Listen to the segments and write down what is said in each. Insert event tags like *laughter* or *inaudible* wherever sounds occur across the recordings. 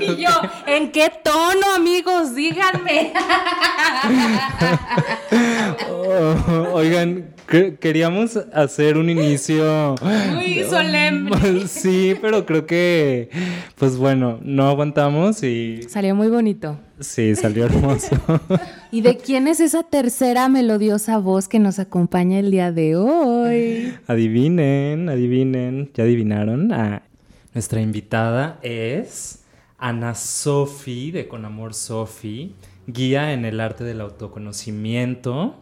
y yo, ¿en qué tono, amigos? Díganme. Oh, oigan, queríamos hacer un inicio muy solemne. Sí, pero creo que, pues bueno, no aguantamos y... Salió muy bonito. Sí, salió hermoso. *laughs* ¿Y de quién es esa tercera melodiosa voz que nos acompaña el día de hoy? Adivinen, adivinen, ¿ya adivinaron? Ah, nuestra invitada es Ana Sofi de Con Amor Sofi, guía en el arte del autoconocimiento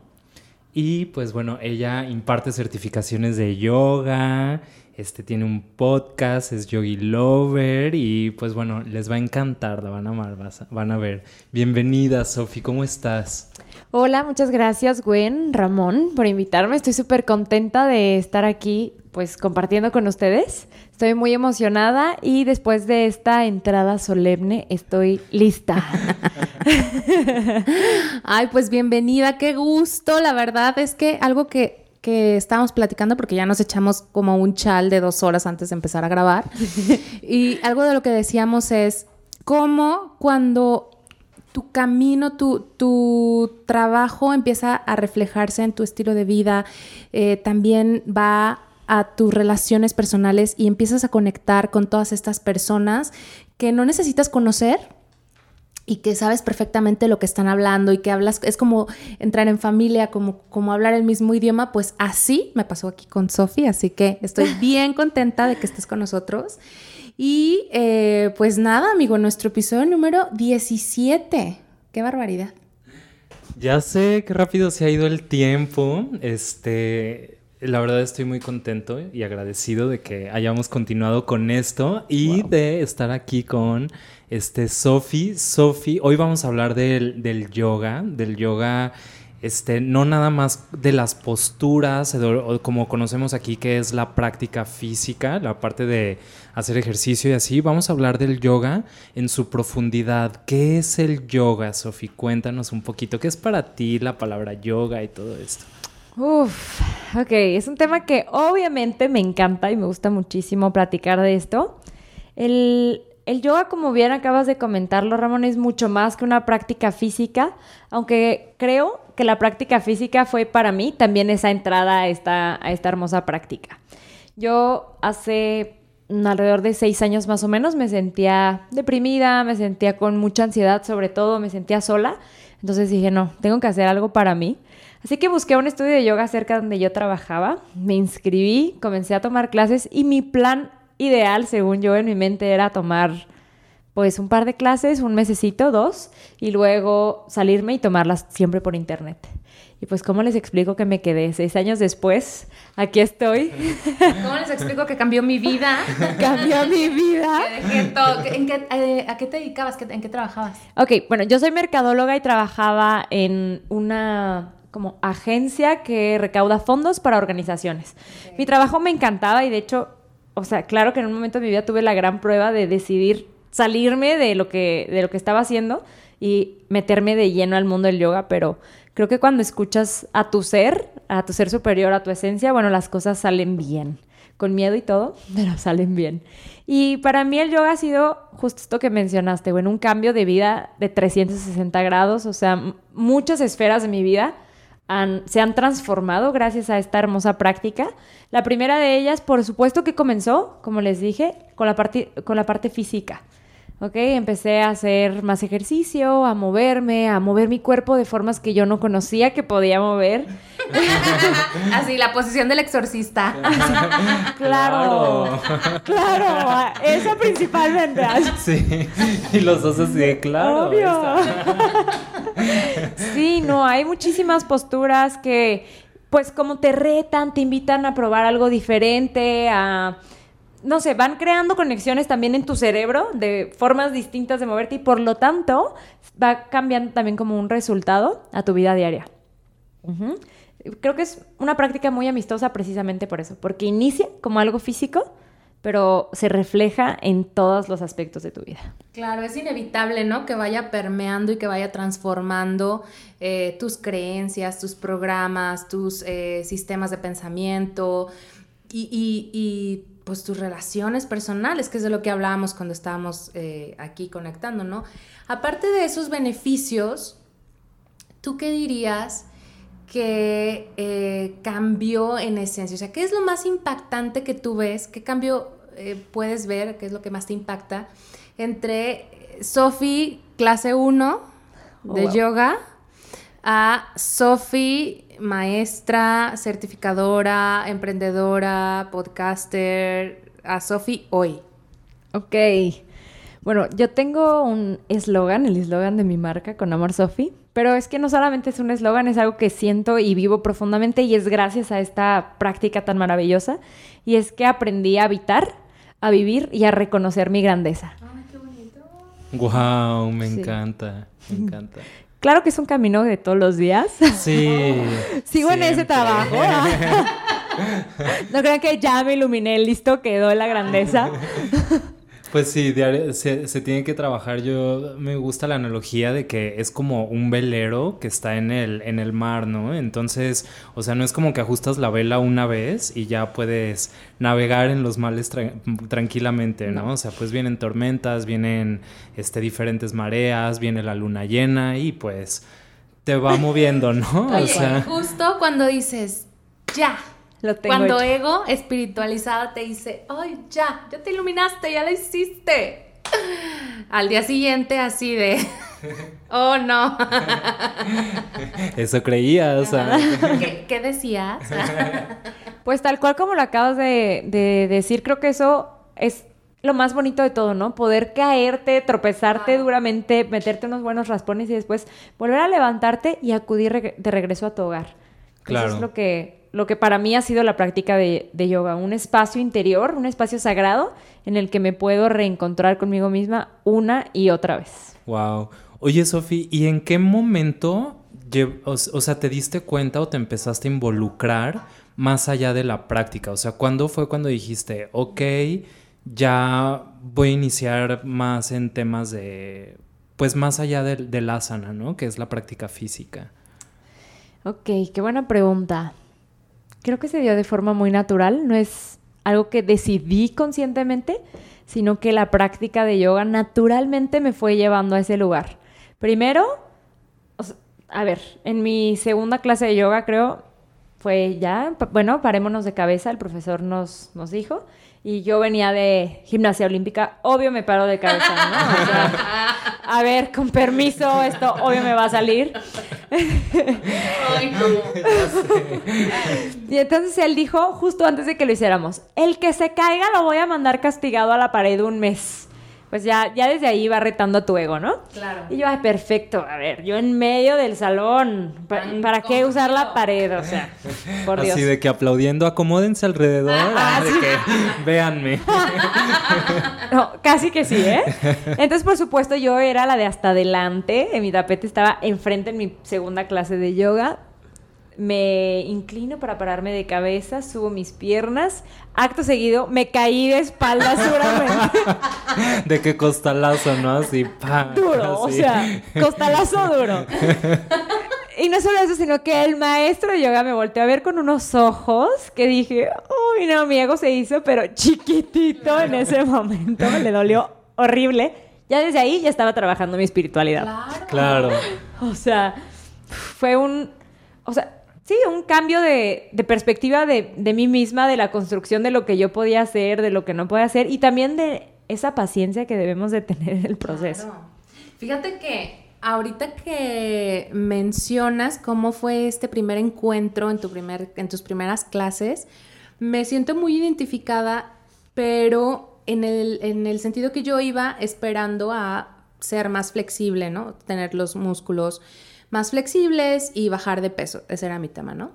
y pues bueno, ella imparte certificaciones de yoga, este tiene un podcast, es Yogi Lover y pues bueno, les va a encantar, la van a amar, van a ver. Bienvenida, Sofi, ¿cómo estás? Hola, muchas gracias, Gwen, Ramón, por invitarme. Estoy súper contenta de estar aquí, pues compartiendo con ustedes. Estoy muy emocionada y después de esta entrada solemne estoy lista. *laughs* Ay, pues bienvenida, qué gusto. La verdad es que algo que, que estábamos platicando, porque ya nos echamos como un chal de dos horas antes de empezar a grabar, *laughs* y algo de lo que decíamos es cómo cuando tu camino, tu, tu, trabajo empieza a reflejarse en tu estilo de vida, eh, también va a tus relaciones personales y empiezas a conectar con todas estas personas que no necesitas conocer y que sabes perfectamente lo que están hablando y que hablas, es como entrar en familia, como, como hablar el mismo idioma, pues así me pasó aquí con Sofi, así que estoy *laughs* bien contenta de que estés con nosotros. Y eh, pues nada, amigo, nuestro episodio número 17. Qué barbaridad. Ya sé qué rápido se ha ido el tiempo. Este, la verdad estoy muy contento y agradecido de que hayamos continuado con esto y de estar aquí con este Sofi. Sofi, hoy vamos a hablar del, del, yoga, del yoga, este, no nada más de las posturas, como conocemos aquí, que es la práctica física, la parte de hacer ejercicio y así. Vamos a hablar del yoga en su profundidad. ¿Qué es el yoga, Sofi? Cuéntanos un poquito. ¿Qué es para ti la palabra yoga y todo esto? Uf, ok, es un tema que obviamente me encanta y me gusta muchísimo platicar de esto. El, yoga, como bien acabas de comentarlo, Ramón, es mucho más que una práctica física, aunque creo que la práctica física fue para mí también esa entrada a esta, a esta hermosa práctica. Yo hace alrededor de seis años más o menos me sentía deprimida, me sentía con mucha ansiedad, sobre todo me sentía sola. Entonces dije, no, tengo que hacer algo para mí. Así que busqué un estudio de yoga cerca donde yo trabajaba, me inscribí, comencé a tomar clases y mi plan ideal, según yo en mi mente, era tomar pues un par de clases, un mesecito, dos, y luego salirme y tomarlas siempre por internet. Y pues, ¿cómo les explico que me quedé? Seis años después, aquí estoy. *laughs* ¿Cómo les explico que cambió mi vida? *laughs* cambió mi vida. Eh, ¿A qué te dedicabas? ¿En qué trabajabas? Ok, bueno, yo soy mercadóloga y trabajaba en una como agencia que recauda fondos para organizaciones. Mi trabajo me encantaba y de hecho, o sea, claro que en un momento de mi vida tuve la gran prueba de decidir salirme de lo que, de lo que estaba haciendo y meterme de lleno al mundo del yoga, pero creo que cuando escuchas a tu ser, a tu ser superior, a tu esencia, bueno, las cosas salen bien, con miedo y todo, *laughs* pero salen bien. Y para mí el yoga ha sido justo esto que mencionaste, bueno, un cambio de vida de 360 grados, o sea, muchas esferas de mi vida se han transformado gracias a esta hermosa práctica. La primera de ellas, por supuesto que comenzó, como les dije, con la, con la parte física. ¿ok? Empecé a hacer más ejercicio, a moverme, a mover mi cuerpo de formas que yo no conocía que podía mover. *laughs* Así, la posición del exorcista. *laughs* claro, claro, eso principalmente. Sí, y los dos así, claro. Obvio. *laughs* sí, no, hay muchísimas posturas que, pues como te retan, te invitan a probar algo diferente, a no sé, van creando conexiones también en tu cerebro de formas distintas de moverte y por lo tanto va cambiando también como un resultado a tu vida diaria. Creo que es una práctica muy amistosa precisamente por eso, porque inicia como algo físico, pero se refleja en todos los aspectos de tu vida. Claro, es inevitable, ¿no? Que vaya permeando y que vaya transformando eh, tus creencias, tus programas, tus eh, sistemas de pensamiento y pues tus relaciones personales, que es de lo que hablábamos cuando estábamos eh, aquí conectando, ¿no? Aparte de esos beneficios, ¿tú qué dirías que eh, cambió en esencia? O sea, ¿qué es lo más impactante que tú ves? ¿Qué cambio eh, puedes ver? ¿Qué es lo que más te impacta? Entre Sofi, clase 1 de yoga, a Sofi, maestra, certificadora, emprendedora, podcaster, a Sofi hoy. Ok. Bueno, yo tengo un eslogan, el eslogan de mi marca, con amor Sofi, pero es que no solamente es un eslogan, es algo que siento y vivo profundamente y es gracias a esta práctica tan maravillosa y es que aprendí a habitar, a vivir y a reconocer mi grandeza. Ay, qué bonito. Wow, me Sí. encanta, me encanta. Claro que es un camino de todos los días. Sí. *laughs* Sigo en ese trabajo. *laughs* no crean que ya me iluminé, listo, quedó la grandeza. *laughs* Pues sí, diario- se, se tiene que trabajar. Yo me gusta la analogía de que es como un velero que está en el, en el mar, ¿no? Entonces, o sea, no es como que ajustas la vela una vez y ya puedes navegar en los males tra- tranquilamente, ¿no? O sea, pues vienen tormentas, vienen este, diferentes mareas, viene la luna llena y pues te va moviendo, ¿no? *laughs* Oye, O sea, justo cuando dices, ya. Lo tengo Cuando hecho. ego espiritualizado te dice, ay, ya, ya te iluminaste, ya lo hiciste. Al día siguiente así de, *laughs* oh no. *laughs* eso creía, o sea. ¿Qué, qué decías? *laughs* Pues tal cual como lo acabas de, de decir, creo que eso es lo más bonito de todo, ¿no? Poder caerte, tropezarte duramente, meterte unos buenos raspones y después volver a levantarte y acudir de regreso a tu hogar. Eso Claro. es lo que, lo que para mí ha sido la práctica de, de yoga, un espacio interior, un espacio sagrado en el que me puedo reencontrar conmigo misma una y otra vez. Wow. Oye, Sofi, ¿y en qué momento, o sea, te diste cuenta o te empezaste a involucrar más allá de la práctica? O sea, ¿cuándo fue cuando dijiste, ok, ya voy a iniciar más en temas de, pues más allá del, del asana, ¿no? Que es la práctica física. Ok, qué buena pregunta. Creo que se dio de forma muy natural, no es algo que decidí conscientemente, sino que la práctica de yoga naturalmente me fue llevando a ese lugar. Primero, a ver, en mi segunda clase de yoga creo fue ya, bueno, parémonos de cabeza, el profesor nos, nos dijo, y yo venía de gimnasia olímpica, obvio me paro de cabeza, ¿no? O sea, a ver, con permiso, esto obvio me va a salir. Ay, no. Y entonces él dijo, justo antes de que lo hiciéramos, el que se caiga lo voy a mandar castigado a la pared un mes. Pues ya, ya desde ahí va retando a tu ego, ¿no? Claro. Y yo, ay, perfecto, a ver, yo en medio del salón, ¿pa- Tan ¿para qué usar la pared? O sea, *laughs* por Dios. Así de que aplaudiendo, acomódense alrededor, ah, de que *laughs* véanme. *laughs* No, casi que sí, ¿eh? Entonces, por supuesto, yo era la de hasta adelante. En mi tapete estaba enfrente en mi segunda clase de yoga. Me inclino para pararme de cabeza, subo mis piernas. Acto seguido, me caí de espaldas duramente. *laughs* De que costalazo, ¿no? Así, pa. duro, o sea, costalazo duro. *laughs* Y no solo eso, sino que el maestro de yoga me volteó a ver con unos ojos que dije, uy, no, mi ego se hizo, pero chiquitito en ese momento, le dolió horrible. Ya desde ahí ya estaba trabajando mi espiritualidad. Claro. Claro. O sea, fue un, o sea, sí, un cambio de, perspectiva de, mí misma, de la construcción de lo que yo podía hacer, de lo que no podía hacer y también de esa paciencia que debemos de tener en el proceso. Fíjate que ahorita que mencionas cómo fue este primer encuentro en, tu primer, en tus primeras clases, me siento muy identificada, pero en el, en el sentido que yo iba esperando a ser más flexible, ¿no? Tener los músculos más flexibles y bajar de peso. Ese era mi tema, ¿no?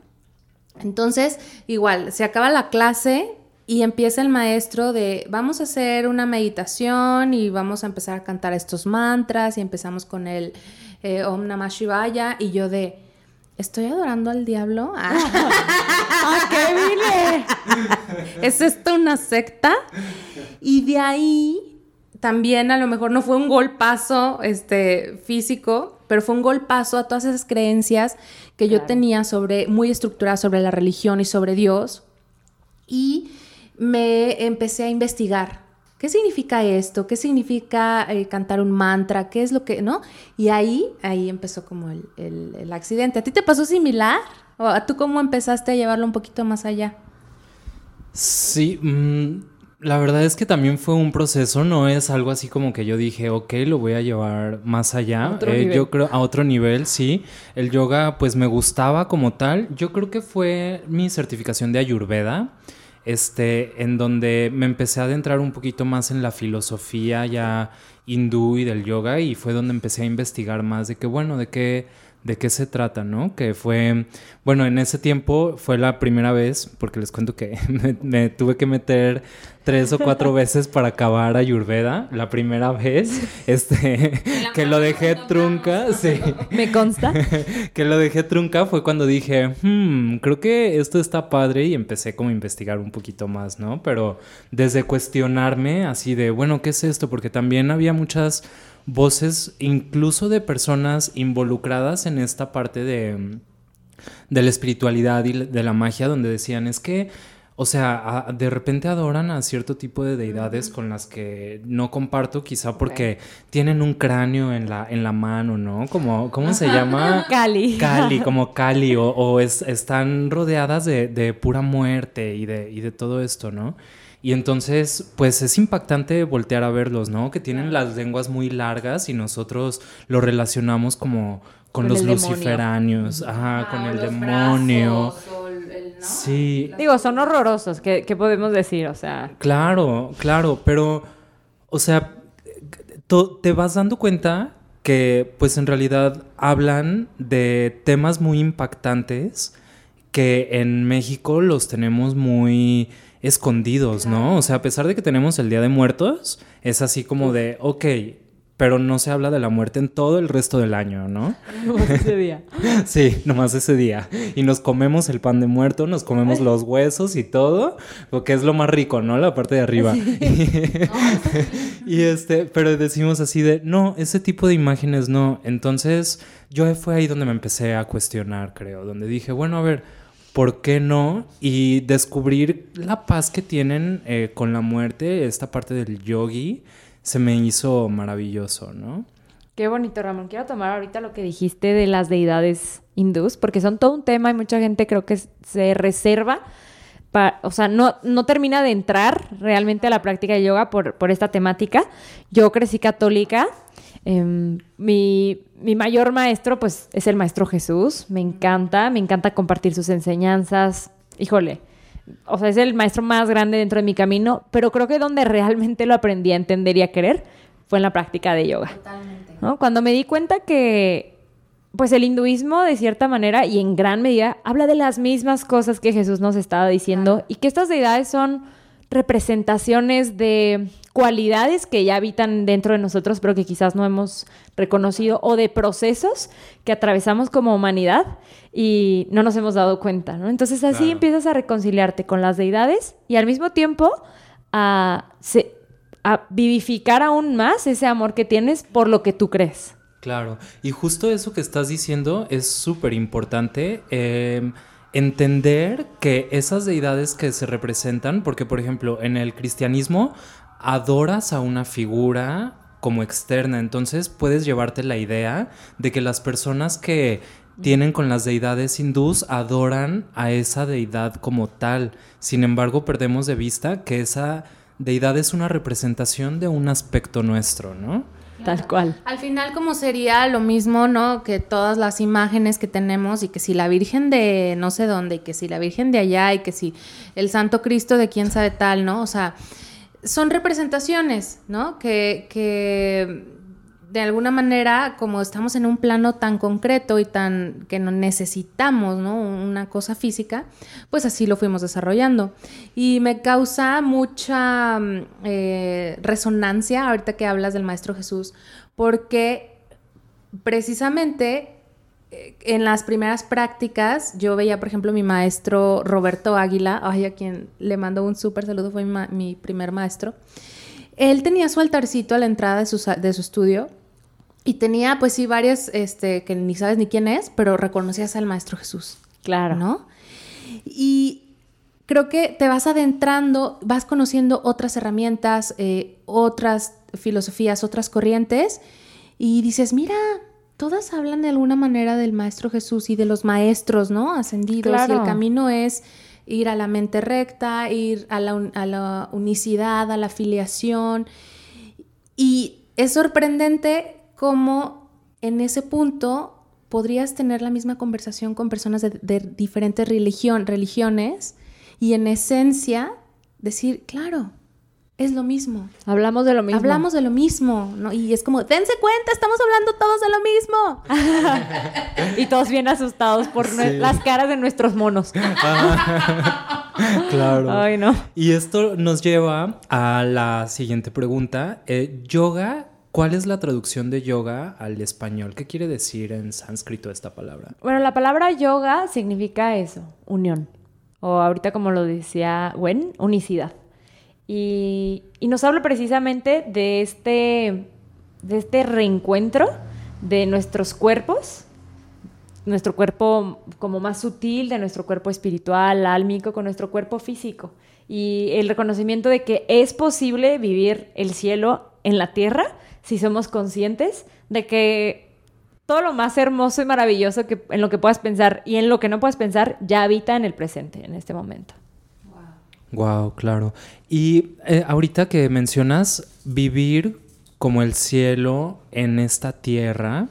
Entonces, igual, se acaba la clase y empieza el maestro de vamos a hacer una meditación y vamos a empezar a cantar estos mantras y empezamos con el eh, Om Namah Shivaya y yo de ¿estoy adorando al diablo? Ah, ¿A qué vine? ¿Es esto una secta? Y de ahí también a lo mejor no fue un golpazo este, físico, pero fue un golpazo a todas esas creencias que yo tenía sobre, muy estructuradas sobre la religión y sobre Dios. Y me empecé a investigar. ¿Qué significa esto? ¿Qué significa eh, cantar un mantra? ¿Qué es lo que, no? Y ahí, ahí empezó como el, el accidente. ¿A ti te pasó similar? ¿O a tú cómo empezaste a llevarlo un poquito más allá? Sí, mm, la verdad es que también fue un proceso, no es algo así como que yo dije, ok, lo voy a llevar más allá. Eh, yo creo a otro nivel, sí. El yoga, pues me gustaba como tal. Yo creo que fue mi certificación de Ayurveda, este, en donde me empecé a adentrar un poquito más en la filosofía ya hindú y del yoga, y fue donde empecé a investigar más de que, bueno, de qué de qué se trata, ¿no? Que fue, bueno, en ese tiempo fue la primera vez, porque les cuento que *laughs* me, tuve que meter tres o cuatro *laughs* veces para acabar Ayurveda. La primera vez, este, que lo dejé trunca, sí. Me consta. *laughs* que lo dejé trunca fue cuando dije, hmm, creo que esto está padre y empecé como a investigar un poquito más, ¿no? Pero desde cuestionarme así de, bueno, ¿qué es esto? Porque también había muchas voces incluso de personas involucradas en esta parte de, de la espiritualidad y de la magia, donde decían es que, o sea, de repente adoran a cierto tipo de deidades con las que no comparto, quizá porque tienen un cráneo en la, en la mano, ¿no? Como, ¿Cómo se llama? *laughs* Cali. Cali, *laughs* como Cali, o, están rodeadas de, de, pura muerte y de, y de todo esto, ¿no? Y entonces, pues es impactante voltear a verlos, ¿no? Que tienen las lenguas muy largas y nosotros lo relacionamos como con, los luciferanos, ajá, con el demonio. Sí. Digo, son horrorosos, ¿qué, podemos decir? O sea. Claro, claro, pero, o sea, te vas dando cuenta que, pues en realidad hablan de temas muy impactantes que en México los tenemos muy escondidos, ¿no? O sea, a pesar de que tenemos el Día de Muertos, es así como de, ok, pero no se habla de la muerte en todo el resto del año, ¿no? Nomás *laughs* ese día. *laughs* sí, nomás ese día. Y nos comemos el pan de muerto, nos comemos los huesos y todo, porque es lo más rico, ¿no? La parte de arriba. *laughs* y este, pero decimos así de, no, ese tipo de imágenes no. Entonces, yo fue ahí donde me empecé a cuestionar, creo, donde dije, bueno, a ver, ¿por qué no? Y descubrir la paz que tienen eh, con la muerte, esta parte del yogi, se me hizo maravilloso, ¿no? Qué bonito, Ramón. Quiero tomar ahorita lo que dijiste de las deidades hindús, porque son todo un tema y mucha gente creo que se reserva, o sea, no, no termina de entrar realmente a la práctica de yoga por, por esta temática. Yo crecí católica Em, mi, mayor maestro, pues, es el maestro Jesús. Me encanta, me encanta compartir sus enseñanzas. Híjole, o sea, es el maestro más grande dentro de mi camino, pero creo que donde realmente lo aprendí a entender y a querer fue en la práctica de yoga. Totalmente. Cuando me di cuenta que, pues, el hinduismo, de cierta manera y en gran medida, habla de las mismas cosas que Jesús nos estaba diciendo y que estas deidades son representaciones de cualidades que ya habitan dentro de nosotros, pero que quizás no hemos reconocido, o de procesos que atravesamos como humanidad y no nos hemos dado cuenta, ¿no? Entonces así empiezas a reconciliarte con las deidades y al mismo tiempo a, a vivificar aún más ese amor que tienes por lo que tú crees. Claro, y justo eso que estás diciendo es súper importante. Em, entender que esas deidades que se representan, porque por ejemplo en el cristianismo adoras a una figura como externa, entonces puedes llevarte la idea de que las personas que tienen con las deidades hindús adoran a esa deidad como tal. Sin embargo, perdemos de vista que esa deidad es una representación de un aspecto nuestro, ¿no? Tal cual. Al final como sería lo mismo, ¿no? Que todas las imágenes que tenemos y que si la Virgen de no sé dónde y que si la Virgen de allá y que si el Santo Cristo de quién sabe tal, ¿no? O sea, son representaciones, ¿no? Que, que de alguna manera, como estamos en un plano tan concreto y tan que no necesitamos, ¿no? Una cosa física, pues así lo fuimos desarrollando. Y me causa mucha mm, eh, resonancia ahorita que hablas del Maestro Jesús, porque precisamente en las primeras prácticas, yo veía, por ejemplo, mi maestro Roberto Águila, ay, a quien le mando un súper saludo, fue mi, primer maestro. Él tenía su altarcito a la entrada de su, de su estudio y tenía, pues sí, varias, este, que ni sabes ni quién es, pero reconocías al Maestro Jesús. Claro. ¿No? Y creo que te vas adentrando, vas conociendo otras herramientas, eh, otras filosofías, otras corrientes, y dices, mira, todas hablan de alguna manera del Maestro Jesús y de los maestros, ¿no? Ascendidos, y el camino es ir a la mente recta, ir a la, a la unicidad, a la filiación. Y es sorprendente cómo en ese punto podrías tener la misma conversación con personas de, diferentes religión, religiones y en esencia decir, claro, es lo mismo. Hablamos de lo mismo. Hablamos de lo mismo, ¿no? Y es como, dense cuenta, estamos hablando todos de lo mismo. *laughs* y todos bien asustados por las caras de nuestros monos. *laughs* claro. Ay, no. Y esto nos lleva a la siguiente pregunta. Eh, yoga ¿Cuál es la traducción de yoga al español? ¿Qué quiere decir en sánscrito esta palabra? Bueno, la palabra yoga significa eso, unión. O ahorita como lo decía Gwen, unicidad. Y, nos habla precisamente de este, de este reencuentro de nuestros cuerpos, nuestro cuerpo como más sutil, de nuestro cuerpo espiritual, álmico, con nuestro cuerpo físico. Y el reconocimiento de que es posible vivir el cielo en la tierra si somos conscientes de que todo lo más hermoso y maravilloso que en lo que puedas pensar y en lo que no puedas pensar ya habita en el presente, en este momento. Wow, claro. Y eh, ahorita que mencionas vivir como el cielo en esta tierra,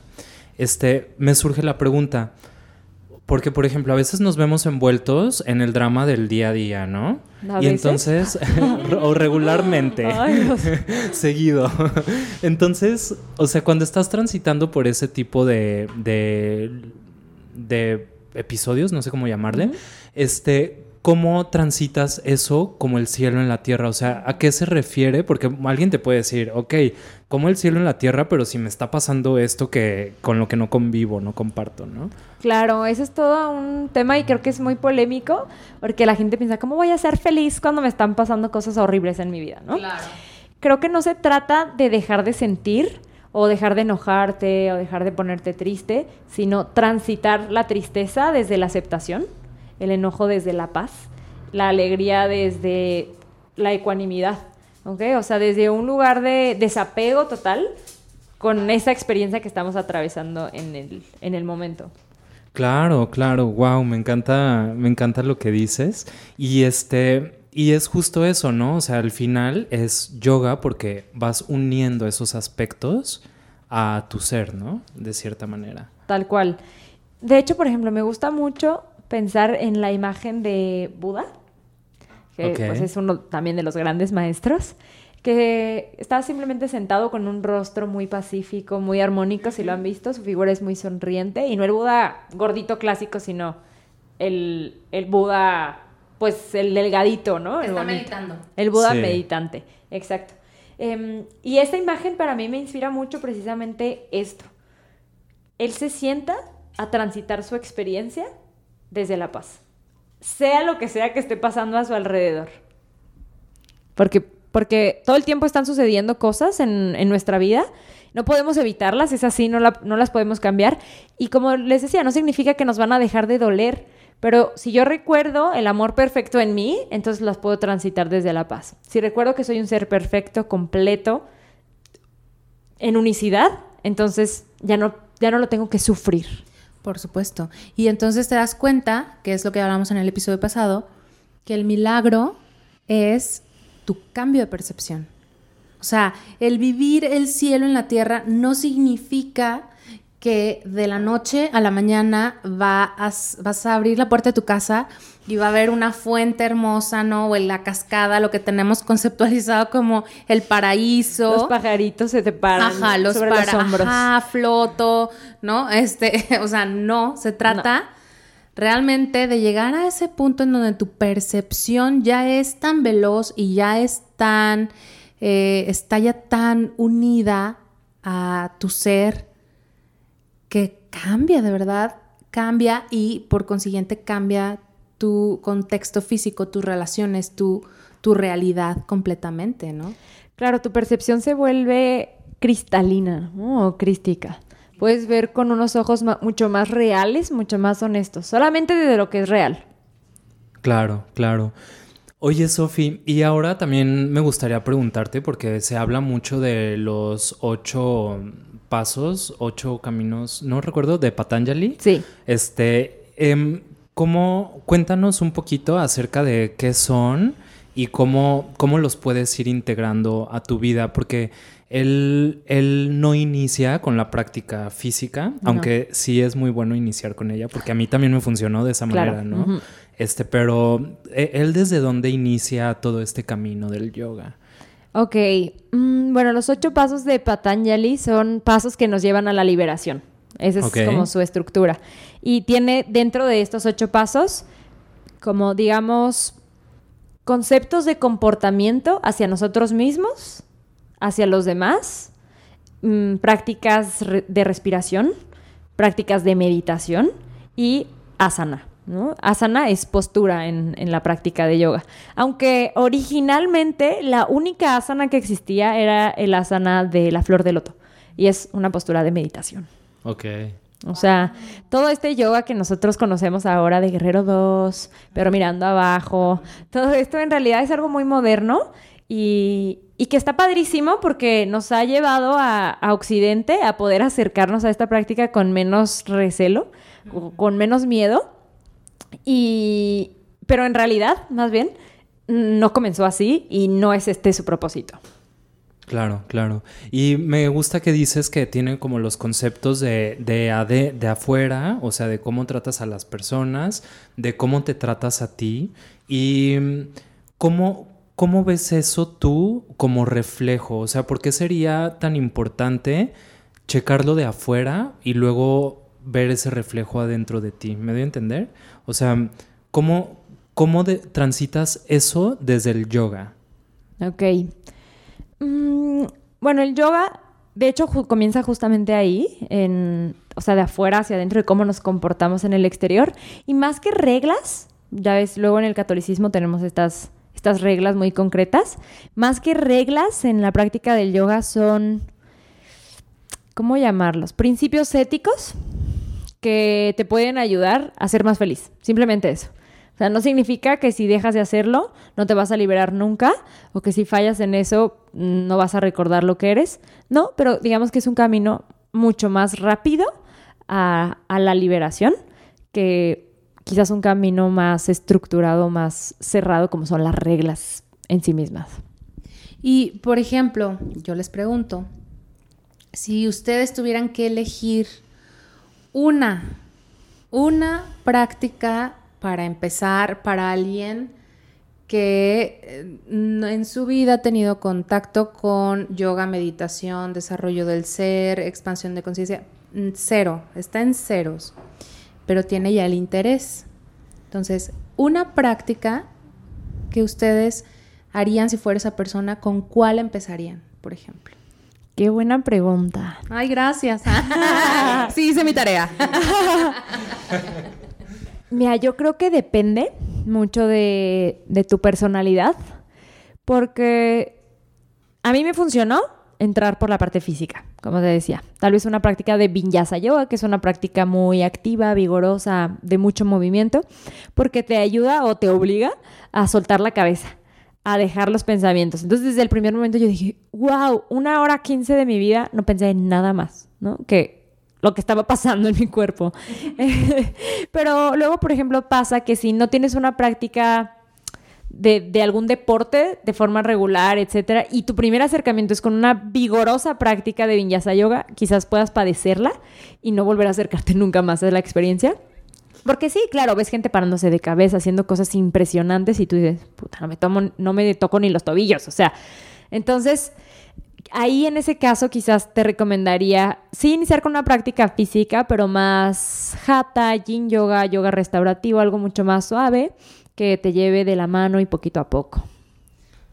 este, me surge la pregunta, porque, por ejemplo, a veces nos vemos envueltos en el drama del día a día, ¿no? y entonces, *laughs* o regularmente, *laughs* *laughs* seguido. entonces, o sea, cuando estás transitando por ese tipo de, de, episodios, no sé cómo llamarle, este, ¿Cómo transitas eso como el cielo en la tierra? O sea, ¿a qué se refiere? Porque alguien te puede decir, ok, como el cielo en la tierra, pero si me está pasando esto que con lo que no convivo, no comparto, ¿no? Claro, ese es todo un tema y creo que es muy polémico porque la gente piensa, ¿cómo voy a ser feliz cuando me están pasando cosas horribles en mi vida, ¿no? Claro. Creo que no se trata de dejar de sentir o dejar de enojarte o dejar de ponerte triste, sino transitar la tristeza desde la aceptación el enojo desde la paz, la alegría desde la ecuanimidad, ¿ok? O sea, desde un lugar de desapego total con esa experiencia que estamos atravesando en el, en el momento. Claro, claro, wow, me encanta, me encanta lo que dices. Y este, y es justo eso, ¿no? O sea, al final es yoga porque vas uniendo esos aspectos a tu ser, ¿no? De cierta manera. Tal cual. De hecho, por ejemplo, me gusta mucho pensar en la imagen de Buda, que pues, es uno también de los grandes maestros, que está simplemente sentado con un rostro muy pacífico, muy armónico, si lo han visto, su figura es muy sonriente, y no el Buda gordito clásico, sino el, Buda, pues el delgadito, ¿no? El está meditando. El Buda meditante, exacto. Em, y esta imagen para mí me inspira mucho precisamente esto. Él se sienta a transitar su experiencia desde la paz. Sea lo que sea que esté pasando a su alrededor. Porque, porque todo el tiempo están sucediendo cosas en, nuestra vida. No podemos evitarlas, es así, no, no las podemos cambiar. Y como les decía, no significa que nos van a dejar de doler. Pero si yo recuerdo el amor perfecto en mí, entonces las puedo transitar desde la paz. Si recuerdo que soy un ser perfecto, completo, en unicidad, entonces ya no, ya no lo tengo que sufrir. Por supuesto. Y entonces te das cuenta, que es lo que hablamos en el episodio pasado, que el milagro es tu cambio de percepción. O sea, el vivir el cielo en la tierra no significa que de la noche a la mañana vas, vas a abrir la puerta de tu casa y va a haber una fuente hermosa, ¿no? O en la cascada, lo que tenemos conceptualizado como el paraíso. Los pajaritos se te paran Ajá, los sobre los hombros. Ajá, floto, ¿no? Este, *laughs* o sea, no, se trata realmente de llegar a ese punto en donde tu percepción ya es tan veloz y ya es tan, eh, está ya tan unida a tu ser que cambia, de verdad, cambia y por consiguiente cambia tu contexto físico, tus relaciones, tu, tu realidad completamente, ¿no? Claro, tu percepción se vuelve cristalina o crística. Puedes ver con unos ojos mucho más reales, mucho más honestos, solamente de lo que es real. Claro, claro. Oye, Sofi, y ahora también me gustaría preguntarte, porque se habla mucho de los ocho pasos, ocho caminos, no recuerdo, de Patanjali. Sí. Este, em, ¿cómo, cuéntanos un poquito acerca de qué son y cómo, cómo los puedes ir integrando a tu vida, porque él, él no inicia con la práctica física, aunque sí es muy bueno iniciar con ella, porque a mí también me funcionó de esa Claro, manera, ¿no? Este, pero ¿e- él desde dónde inicia todo este camino del yoga. Ok, mm, bueno, los ocho pasos de Patanjali son pasos que nos llevan a la liberación. Esa es como su estructura. Y tiene dentro de estos ocho pasos, como digamos, conceptos de comportamiento hacia nosotros mismos, hacia los demás, mm, prácticas de respiración, prácticas de meditación y asana. ¿No? Asana es postura en, en la práctica de yoga. Aunque originalmente la única asana que existía era el asana de la flor de loto. Y es una postura de meditación. Ok. O sea, todo este yoga que nosotros conocemos ahora de Guerrero 2, pero mirando abajo, todo esto en realidad es algo muy moderno y, y que está padrísimo porque nos ha llevado a, a Occidente a poder acercarnos a esta práctica con menos recelo, con menos miedo. Y, pero en realidad, más bien, no comenzó así y no es este su propósito. Claro, claro. Y me gusta que dices que tiene como los conceptos de, de, ade- de afuera, o sea, de cómo tratas a las personas, de cómo te tratas a ti y mm, cómo, cómo ves eso tú como reflejo. O sea, ¿por qué sería tan importante checarlo de afuera y luego ver ese reflejo adentro de ti? ¿Me doy a entender? O sea, ¿cómo, cómo de- transitas eso desde el yoga? Ok. Mm, bueno, el yoga, de hecho, comienza justamente ahí, o sea, de afuera hacia adentro y cómo nos comportamos en el exterior. Y más que reglas, ya ves, luego en el catolicismo tenemos estas, estas reglas muy concretas. Más que reglas en la práctica del yoga son, ¿cómo llamarlos? Principios éticos que te pueden ayudar a ser más feliz. Simplemente eso. O sea, no significa que si dejas de hacerlo no te vas a liberar nunca o que si fallas en eso no vas a recordar lo que eres. No, pero digamos que es un camino mucho más rápido a, a la liberación que quizás un camino más estructurado, más cerrado como son las reglas en sí mismas. Y, por ejemplo, yo les pregunto, si ustedes tuvieran que elegir una, una práctica para empezar para alguien que eh, en su vida ha tenido contacto con yoga, meditación, desarrollo del ser, expansión de conciencia, mm, cero, está en ceros, pero tiene ya el interés. Entonces, una práctica que ustedes harían si fuera esa persona, ¿con cuál empezarían, por ejemplo? Qué buena pregunta. Ay, gracias. *laughs* sí, hice mi tarea. *laughs* Mira, yo creo que depende mucho de, de tu personalidad, porque a mí me funcionó entrar por la parte física, como te decía. Tal vez una práctica de vinyasa yoga, que es una práctica muy activa, vigorosa, de mucho movimiento, porque te ayuda o te obliga a soltar la cabeza, a dejar los pensamientos. Entonces, desde el primer momento yo dije, wow, una hora quince de mi vida no pensé en nada más, ¿no? Que lo que estaba pasando en mi cuerpo. *laughs* Pero luego, por ejemplo, pasa que si no tienes una práctica de, de algún deporte de forma regular, etcétera, y tu primer acercamiento es con una vigorosa práctica de vinyasa yoga, quizás puedas padecerla y no volver a acercarte nunca más a la experiencia. Porque sí, claro, ves gente parándose de cabeza, haciendo cosas impresionantes y tú dices, puta, no me, tomo, no me toco ni los tobillos, o sea. Entonces, ahí en ese caso quizás te recomendaría, sí, iniciar con una práctica física, pero más hatha, yin yoga, yoga restaurativo, algo mucho más suave, que te lleve de la mano y poquito a poco.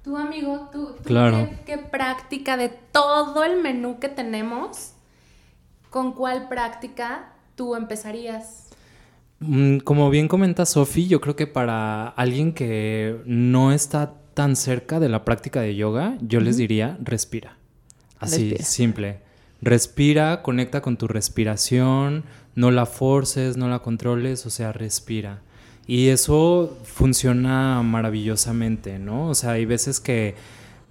Tú, amigo, tú, tú Claro. ¿qué, qué práctica de todo el menú que tenemos, con cuál práctica tú empezarías? Mm, Como bien comenta Sofi, yo creo que para alguien que no está tan cerca de la práctica de yoga, yo les diría respira. Así, Respira. simple. Respira, conecta con tu respiración, no la forces, no la controles, o sea, respira. Y eso funciona maravillosamente, ¿no? O sea, hay veces que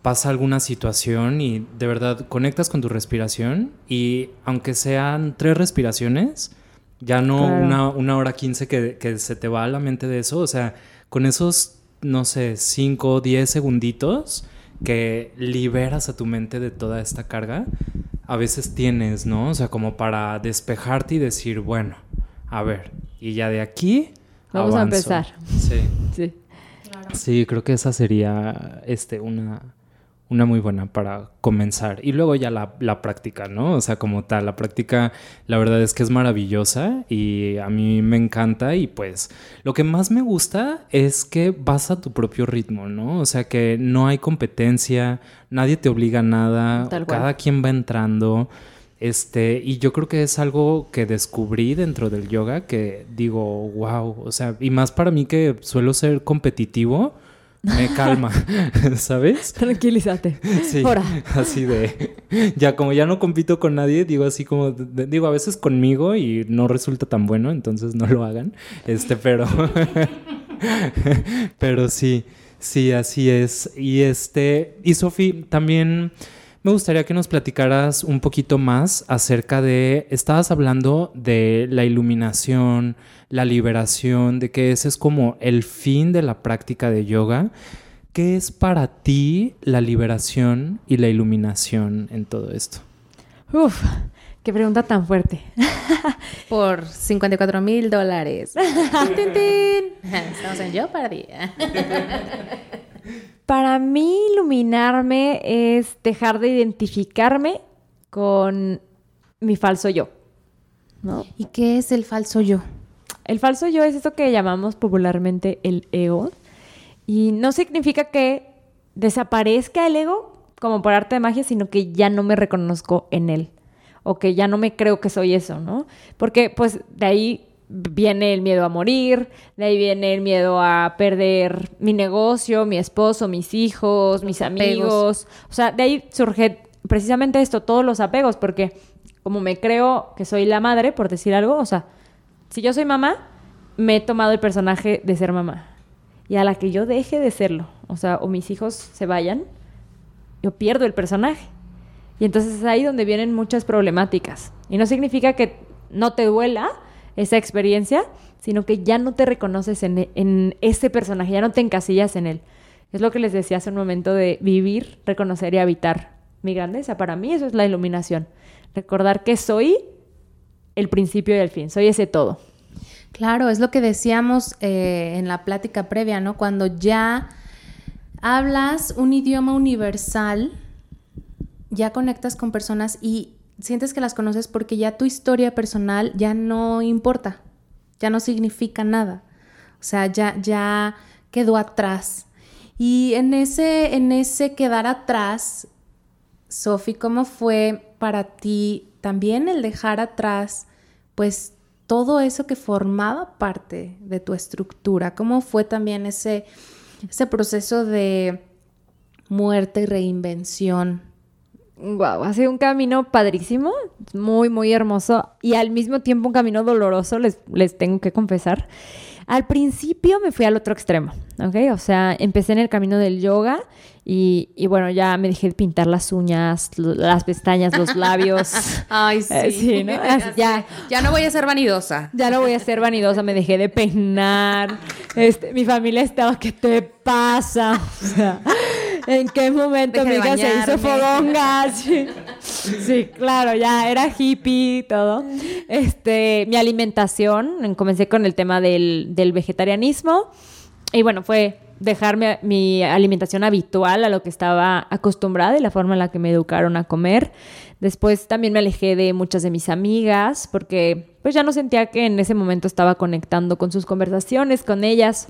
pasa alguna situación y de verdad conectas con tu respiración y aunque sean tres respiraciones, ya no una, una, hora quince que, que, se te va a la mente de eso, o sea, con esos, no sé, cinco o diez segunditos que liberas a tu mente de toda esta carga, a veces tienes, ¿no? O sea, como para despejarte y decir, bueno, a ver, y ya de aquí Vamos a empezar. Sí. Sí. Sí, creo que esa sería este, una, una muy buena para comenzar. Y luego ya la, la, práctica, ¿no? O sea, como tal, la práctica, la verdad es que es maravillosa y a mí me encanta. Y pues lo que más me gusta es que vas a tu propio ritmo, ¿no? O sea, que no hay competencia, nadie te obliga a nada, cada quien va entrando. Este, y yo creo que es algo que descubrí dentro del yoga que digo, wow, o sea, y más para mí que suelo ser competitivo, me calma, *laughs* ¿sabes? Tranquilízate. Sí, así de, ya como ya no compito con nadie, digo así como, digo a veces conmigo y no resulta tan bueno, entonces no lo hagan, este, pero, *laughs* pero sí, sí, así es. Y este, y Sofi, también me gustaría que nos platicaras un poquito más acerca de, estabas hablando de la iluminación, la liberación, de que ese es como el fin de la práctica de yoga. ¿Qué es para ti la liberación y la iluminación en todo esto? Uf, qué pregunta tan fuerte. *laughs* Por 54 mil dólares. *laughs* Estamos en Yo para *laughs* Para mí iluminarme es dejar de identificarme con mi falso yo. ¿no? ¿Y qué es el falso yo? El falso yo es esto que llamamos popularmente el ego. Y no significa que desaparezca el ego como por arte de magia, sino que ya no me reconozco en él. O que ya no me creo que soy eso, ¿no? Porque pues de ahí viene el miedo a morir, de ahí viene el miedo a perder mi negocio, mi esposo, mis hijos, mis amigos. O sea, de ahí surge precisamente esto, todos los apegos, porque como me creo que soy la madre, por decir algo, o sea, si yo soy mamá, me he tomado el personaje de ser mamá. Y a la que yo deje de serlo, o sea, o mis hijos se vayan, yo pierdo el personaje. Y entonces es ahí donde vienen muchas problemáticas. Y no significa que no te duela, esa experiencia, sino que ya no te reconoces en, ese personaje, ya no te encasillas en él. Es lo que les decía hace un momento de vivir, reconocer y habitar mi grandeza. Para mí eso es la iluminación. Recordar que soy el principio y el fin, soy ese todo. Claro, es lo que decíamos eh, en la plática previa, ¿no? Cuando ya hablas un idioma universal, ya conectas con personas y sientes que las conoces porque ya tu historia personal ya no importa, ya no significa nada. O sea, ya, ya quedó atrás. Y en ese, en ese quedar atrás, Sofi, ¿cómo fue para ti también el dejar atrás, pues, todo eso que formaba parte de tu estructura? ¿Cómo fue también ese, ese proceso de muerte y reinvención Wow, ha sido un camino padrísimo, muy, muy hermoso y al mismo tiempo un camino doloroso, les, les tengo que confesar. Al principio me fui al otro extremo, ¿ok? O sea, empecé en el camino del yoga y, y bueno, ya me dejé de pintar las uñas, las pestañas, los labios. *laughs* Ay, *laughs* eh, sí. ¿no? *laughs* ya, ya no voy a ser vanidosa. Ya no voy a ser vanidosa, me dejé de peinar. Este, mi familia estaba, ¿qué te pasa? O sea, ¿En qué momento mi hija se hizo fogonga? *laughs* Sí. claro, ya era hippie todo. Este, mi alimentación, comencé con el tema del, vegetarianismo. Y bueno, fue dejarme mi alimentación habitual a lo que estaba acostumbrada y la forma en la que me educaron a comer. Después también me alejé de muchas de mis amigas porque pues ya no sentía que en ese momento estaba conectando con sus conversaciones, con ellas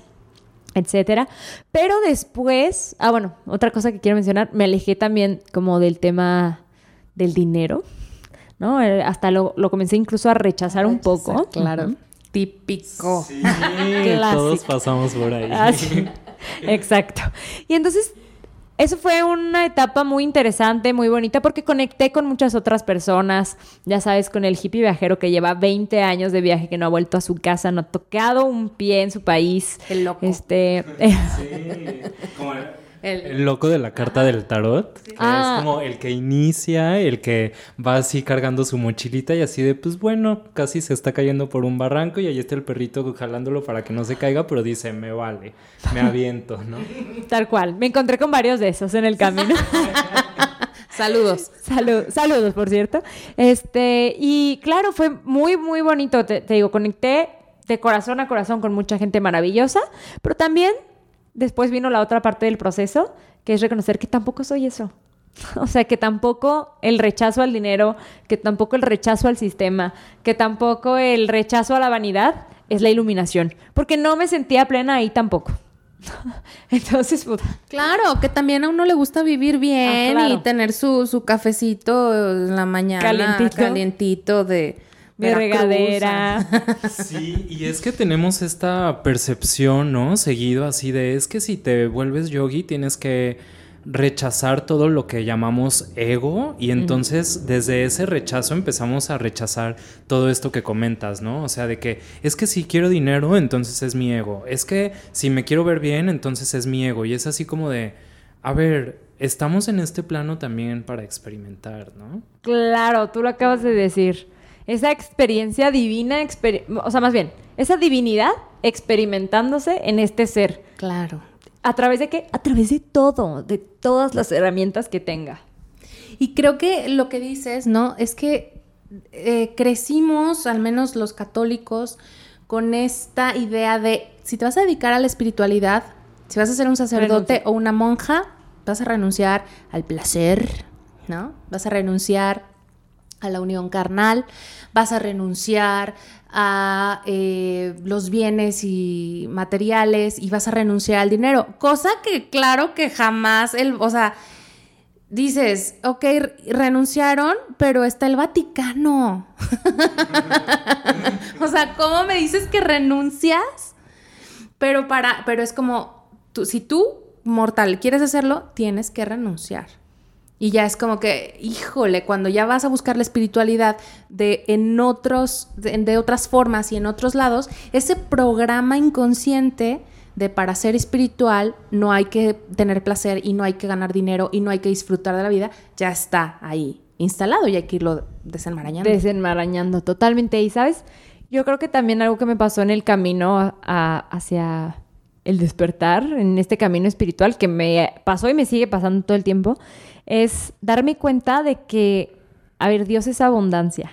etcétera. Pero después, ah, bueno, otra cosa que quiero mencionar, me alejé también como del tema del dinero, ¿no? Eh, hasta lo, comencé incluso a rechazar un poco. Claro. Típico. Sí, todos pasamos por ahí. Ah, exacto. Y entonces eso fue una etapa muy interesante, muy bonita, porque conecté con muchas otras personas. Ya sabes, con el hippie viajero que lleva 20 años de viaje, que no ha vuelto a su casa, no ha tocado un pie en su país. El loco. Este. *laughs* Sí, como el, el loco de la carta del tarot. que Ah. Es como el que inicia, el que va así cargando su mochilita y así de, pues bueno, casi se está cayendo por un barranco y ahí está el perrito jalándolo para que no se caiga, pero dice, me vale, me aviento, ¿no? *laughs* Tal cual. Me encontré con varios de esos en el camino. *laughs* Saludos. Salud- saludos, por cierto. Este, y claro, fue muy, muy bonito. Te, te digo, conecté de corazón a corazón con mucha gente maravillosa, pero también después vino la otra parte del proceso, que es reconocer que tampoco soy eso. *laughs* O sea, que tampoco el rechazo al dinero, que tampoco el rechazo al sistema, que tampoco el rechazo a la vanidad es la iluminación, porque no me sentía plena ahí tampoco. *laughs* Entonces, puta, Claro, que también a uno le gusta vivir bien Ah, claro. y tener su, su cafecito en la mañana. Calientito. calientito de mi Veracruz. regadera. *laughs* Sí, y es que tenemos esta percepción, ¿no? Seguido así de, es que si te vuelves yogi tienes que rechazar todo lo que llamamos ego y entonces desde ese rechazo empezamos a rechazar todo esto que comentas, ¿no? O sea, de que es que si quiero dinero, entonces es mi ego. Es que si me quiero ver bien, entonces es mi ego. Y es así como de, a ver, estamos en este plano también para experimentar, ¿no? Claro, tú lo acabas de decir. Esa experiencia divina, exper- o sea, más bien, esa divinidad experimentándose en este ser. Claro. ¿A través de qué? A través de todo, de todas las herramientas que tenga. Y creo que lo que dices, ¿no? Es que eh, crecimos, al menos los católicos, con esta idea de si te vas a dedicar a la espiritualidad, si vas a ser un sacerdote Renuncia. o una monja, vas a renunciar al placer, ¿no? Vas a renunciar a la unión carnal, vas a renunciar a eh, los bienes y materiales y vas a renunciar al dinero, cosa que claro que jamás, el, o sea, dices, ok, renunciaron, pero está el Vaticano. *laughs* o sea, ¿cómo me dices que renuncias? Pero para, pero es como, tú, si tú, mortal, quieres hacerlo, tienes que renunciar. Y ya es como que, híjole, cuando ya vas a buscar la espiritualidad de en otros, de, de otras formas y en otros lados, ese programa inconsciente de para ser espiritual no hay que tener placer y no hay que ganar dinero y no hay que disfrutar de la vida, ya está ahí instalado y hay que irlo desenmarañando. Desenmarañando totalmente. Y sabes, yo creo que también algo que me pasó en el camino hacia el despertar, en este camino espiritual que me pasó y me sigue pasando todo el tiempo, es darme cuenta de que, a ver, Dios es abundancia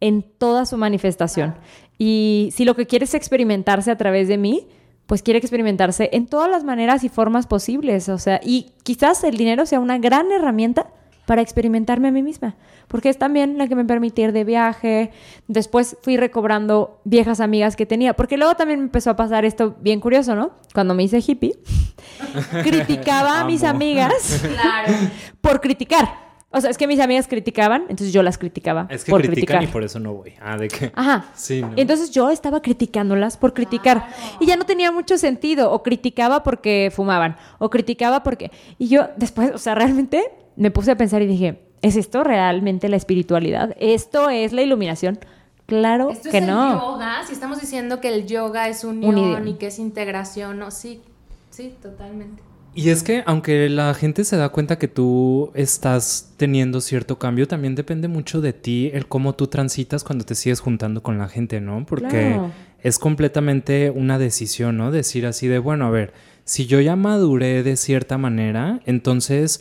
en toda su manifestación. Y si lo que quiere es experimentarse a través de mí, pues quiere experimentarse en todas las maneras y formas posibles. O sea, y quizás el dinero sea una gran herramienta para experimentarme a mí misma, porque es también la que me permite ir de viaje. Después fui recobrando viejas amigas que tenía, porque luego también me empezó a pasar esto bien curioso, ¿no? Cuando me hice hippie, *laughs* criticaba a mis amigas Claro. por criticar. O sea, es que mis amigas criticaban, entonces yo las criticaba Es que por critican criticar. y por eso no voy. Ah, de que... Ajá. Sí, ¿no? Entonces yo estaba criticándolas por criticar. Y ya no tenía mucho sentido. O criticaba porque fumaban. O criticaba porque... Y yo después, o sea, realmente me puse a pensar y dije, ¿es esto realmente la espiritualidad? ¿Esto es la iluminación? Claro Esto que es el no. yoga. Si estamos diciendo que el yoga es Unión. unión y que es integración, no, sí, sí, totalmente. Y es que aunque la gente se da cuenta que tú estás teniendo cierto cambio, también depende mucho de ti el cómo tú transitas cuando te sigues juntando con la gente, ¿no? Porque Claro. es completamente una decisión, ¿no? Decir así de, bueno, a ver, si yo ya maduré de cierta manera, entonces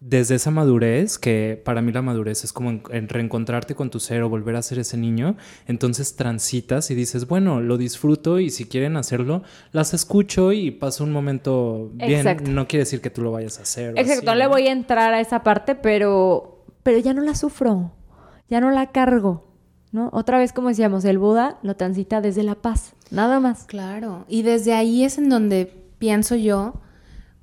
desde esa madurez, que para mí la madurez es como en- en reencontrarte con tu ser o volver a ser ese niño, entonces transitas y dices, bueno, lo disfruto y si quieren hacerlo, las escucho y paso un momento bien. Exacto. No quiere decir que tú lo vayas a hacer. Exacto, así, no le voy a entrar a esa parte, pero, pero ya no la sufro, ya no la cargo, ¿no? Otra vez, como decíamos, el Buda lo transita desde la paz, nada más. Claro, y desde ahí es en donde pienso yo,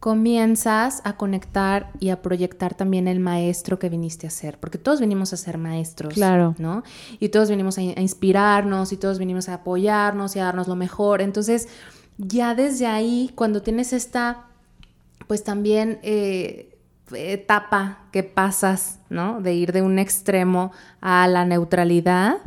comienzas a conectar y a proyectar también el maestro que viniste a ser, porque todos venimos a ser maestros, Claro. ¿no? Y todos venimos a, a inspirarnos y todos venimos a apoyarnos y a darnos lo mejor. Entonces, ya desde ahí, cuando tienes esta pues también eh, etapa que pasas, ¿no? De ir de un extremo a la neutralidad,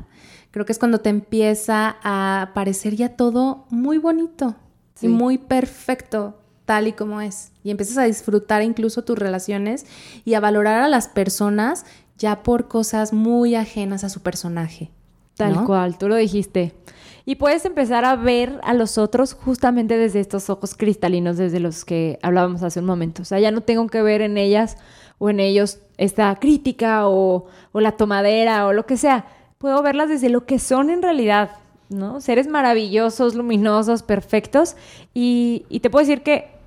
creo que es cuando te empieza a parecer ya todo muy bonito y muy perfecto tal y como es. Y empiezas a disfrutar incluso tus relaciones y a valorar a las personas ya por cosas muy ajenas a su personaje. Tal cual, tú lo dijiste. Y puedes empezar a ver a los otros justamente desde estos ojos cristalinos, desde los que hablábamos hace un momento. O sea, ya no tengo que ver en ellas o en ellos esta crítica o, la tomadera o lo que sea. Puedo verlas desde lo que son en realidad, ¿no? Seres maravillosos, luminosos, perfectos. Y, y te puedo decir que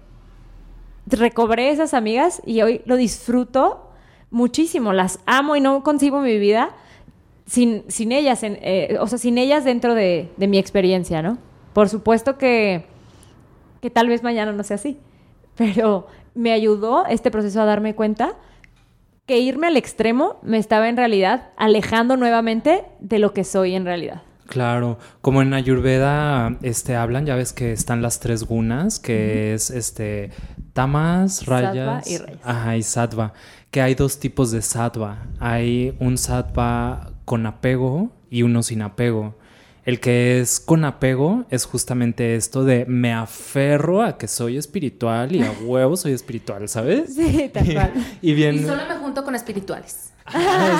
recobré esas amigas y hoy lo disfruto muchísimo. Las amo y no concibo mi vida sin, sin ellas, eh, o sea, sin ellas dentro de, mi experiencia, ¿no? Por supuesto que, que tal vez mañana no sea así, pero me ayudó este proceso a darme cuenta que irme al extremo me estaba en realidad alejando nuevamente de lo que soy en realidad. Claro, como en Ayurveda este, hablan, ya ves que están las tres gunas, que es este tamas, rayas, y rayas. Ajá, y sattva, que hay dos tipos de sattva. Hay un sattva con apego y uno sin apego. El que es con apego es justamente esto de me aferro a que soy espiritual y a *laughs* huevo soy espiritual, ¿sabes? Sí, tal cual. *laughs* Y, bien... y solo me junto con espirituales. Ah,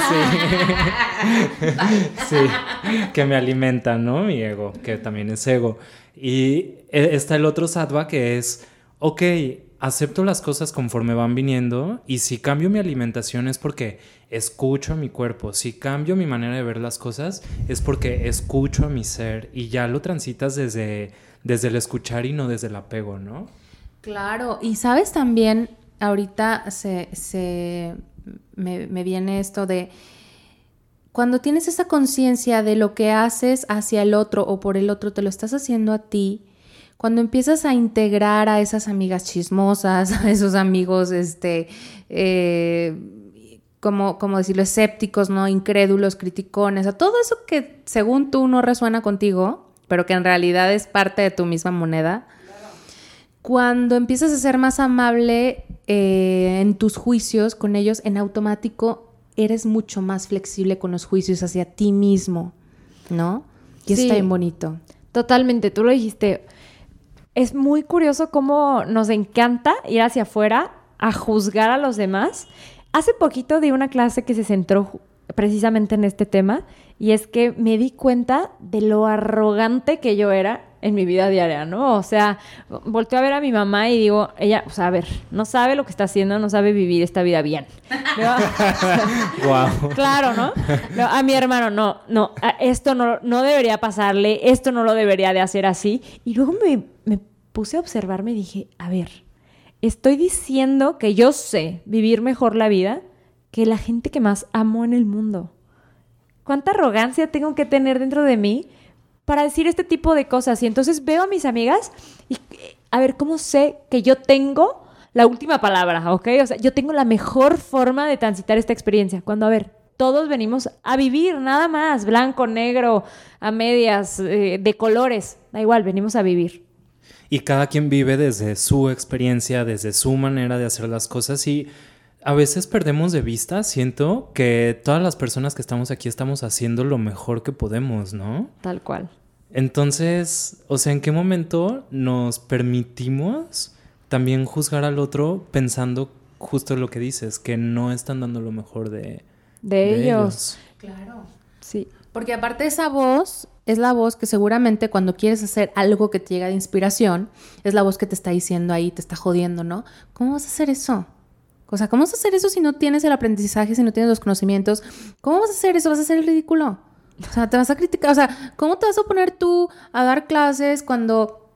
*laughs* sí. sí. Que me alimentan, ¿no? Mi ego, que también es ego. Y e, está el otro sattva que es, ok, acepto las cosas conforme van viniendo y si cambio mi alimentación es porque escucho a mi cuerpo, si cambio mi manera de ver las cosas es porque escucho a mi ser y ya lo transitas desde, desde el escuchar y no desde el apego, ¿no? Claro, y sabes también, ahorita se, se me, me viene esto de cuando tienes esa conciencia de lo que haces hacia el otro o por el otro, te lo estás haciendo a ti, cuando empiezas a integrar a esas amigas chismosas, *laughs* a esos amigos, este, eh, como, como decirlo, escépticos, ¿no? Incrédulos, criticones, a todo eso que según tú no resuena contigo, pero que en realidad es parte de tu misma moneda. Cuando empiezas a ser más amable eh, en tus juicios con ellos, en automático eres mucho más flexible con los juicios hacia ti mismo, ¿no? Y está bien bonito. Totalmente, tú lo dijiste es muy curioso cómo nos encanta ir hacia afuera a juzgar a los demás. Hace poquito di una clase que se centró precisamente en este tema y es que me di cuenta de lo arrogante que yo era en mi vida diaria, ¿no? O sea, volteo a ver a mi mamá y digo, ella, o sea, a ver, no sabe lo que está haciendo, no sabe vivir esta vida bien. wow. *laughs* *laughs* Claro, ¿no? A mi hermano, no, no, esto no, no debería pasarle, esto no lo debería de hacer así. Y luego me, me puse a observarme y dije, a ver, estoy diciendo que yo sé vivir mejor la vida que la gente que más amo en el mundo. ¿Cuánta arrogancia tengo que tener dentro de mí para decir este tipo de cosas. Y entonces veo a mis amigas y a ver cómo sé que yo tengo la última palabra, ¿ok? O sea, yo tengo la mejor forma de transitar esta experiencia. Cuando, a ver, todos venimos a vivir, nada más, blanco, negro, a medias, eh, de colores, da igual, venimos a vivir. Y cada quien vive desde su experiencia, desde su manera de hacer las cosas y a veces perdemos de vista, siento que todas las personas que estamos aquí estamos haciendo lo mejor que podemos, ¿no? Tal cual. Entonces, o sea, ¿en qué momento nos permitimos también juzgar al otro pensando justo lo que dices, que no están dando lo mejor de, de, ellos. Claro. Sí. Porque aparte esa voz es la voz que seguramente cuando quieres hacer algo que te llega de inspiración, es la voz que te está diciendo ahí, te está jodiendo, ¿no? ¿Cómo vas a hacer eso? O sea, ¿cómo vas a hacer eso si no tienes el aprendizaje, si no tienes los conocimientos? ¿Cómo vas a hacer eso? ¿Vas a hacer el ridículo? O sea, te vas a criticar. O sea, ¿cómo te vas a poner tú a dar clases cuando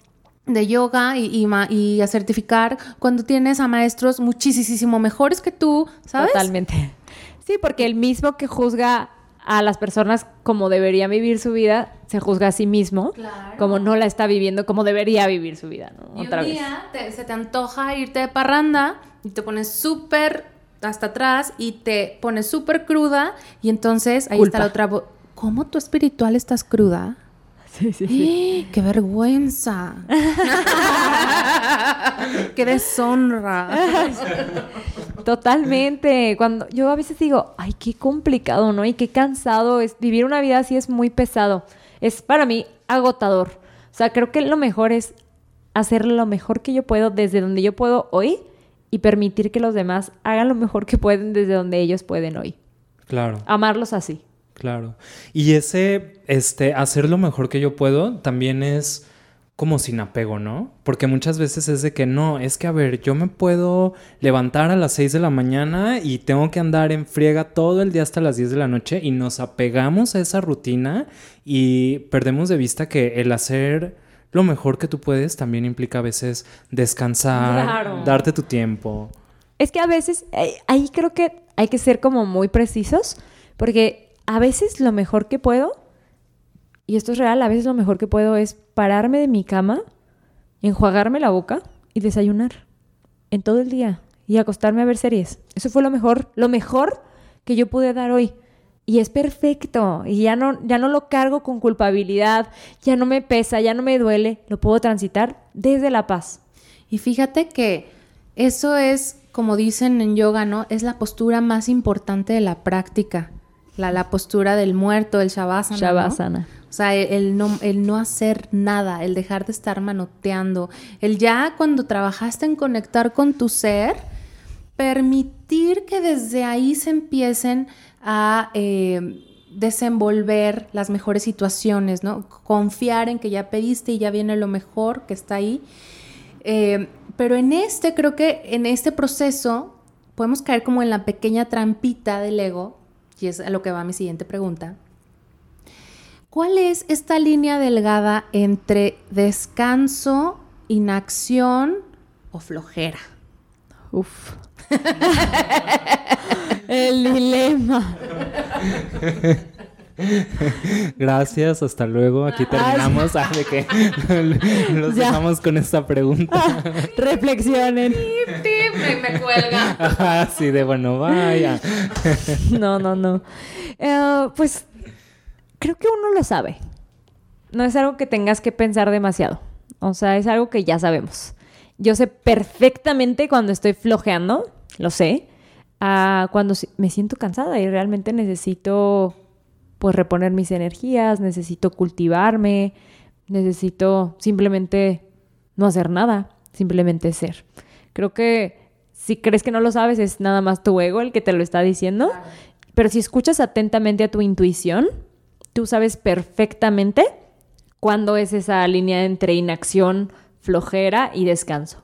de yoga y, y, a certificar cuando tienes a maestros muchísimo mejores que tú, ¿sabes? Totalmente. Sí, porque el mismo que juzga a las personas como debería vivir su vida, se juzga a sí mismo como no la está viviendo como debería vivir su vida, ¿no? Y un día se te antoja irte de parranda y te pones súper hasta atrás y te pones súper cruda y entonces ahí está la otra ¿Cómo tu espiritual estás cruda? Sí, sí, sí. ¡Eh! ¡Qué vergüenza! *laughs* ¡Qué deshonra! *laughs* Totalmente. Cuando yo a veces digo, ay, qué complicado, ¿no? Y qué cansado es vivir una vida así es muy pesado. Es para mí agotador. O sea, creo que lo mejor es hacer lo mejor que yo puedo desde donde yo puedo hoy y permitir que los demás hagan lo mejor que pueden desde donde ellos pueden hoy. Claro. Amarlos así. Claro. Y ese, este, hacer lo mejor que yo puedo también es como sin apego, ¿no? Porque muchas veces es de que no, es que a ver, yo me puedo levantar a las 6 de la mañana y tengo que andar en friega todo el día hasta las 10 de la noche y nos apegamos a esa rutina y perdemos de vista que el hacer lo mejor que tú puedes también implica a veces descansar, Claro. darte tu tiempo. Es que a veces, eh, ahí creo que hay que ser como muy precisos, porque a veces lo mejor que puedo, y esto es real, a veces lo mejor que puedo es pararme de mi cama, enjuagarme la boca y desayunar en todo el día y acostarme a ver series. Eso fue lo mejor, lo mejor que yo pude dar hoy. Y es perfecto. Y ya no, ya no lo cargo con culpabilidad, ya no me pesa, ya no me duele. Lo puedo transitar desde la paz. Y fíjate que eso es, como dicen en yoga, ¿no? Es la postura más importante de la práctica. La, la postura del muerto, el shavasana. ¿no? Shavasana. O sea, el, el no, el no hacer nada, el dejar de estar manoteando, el ya cuando trabajaste en conectar con tu ser, permitir que desde ahí se empiecen a eh, desenvolver las mejores situaciones, ¿no? Confiar en que ya pediste y ya viene lo mejor que está ahí. Eh, pero en este, creo que en este proceso podemos caer como en la pequeña trampita del ego, y es a lo que va mi siguiente pregunta. ¿Cuál es esta línea delgada entre descanso, inacción o flojera? Uf. El dilema. Gracias, hasta luego. Aquí terminamos. Ah, de que *laughs* los Ya. dejamos con esta pregunta. Reflexionen. Me, me cuelga. Ajá, sí, de bueno, vaya. *laughs* No, no, no. Eh, pues creo que uno lo sabe. No es algo que tengas que pensar demasiado. O sea, es algo que ya sabemos. Yo sé perfectamente cuando estoy flojeando, lo sé. a cuando me siento cansada y realmente necesito pues reponer mis energías, necesito cultivarme, necesito simplemente no hacer nada, simplemente ser. Creo que si crees que no lo sabes es nada más tu ego el que te lo está diciendo, pero si escuchas atentamente a tu intuición, tú sabes perfectamente cuándo es esa línea entre inacción, flojera y descanso.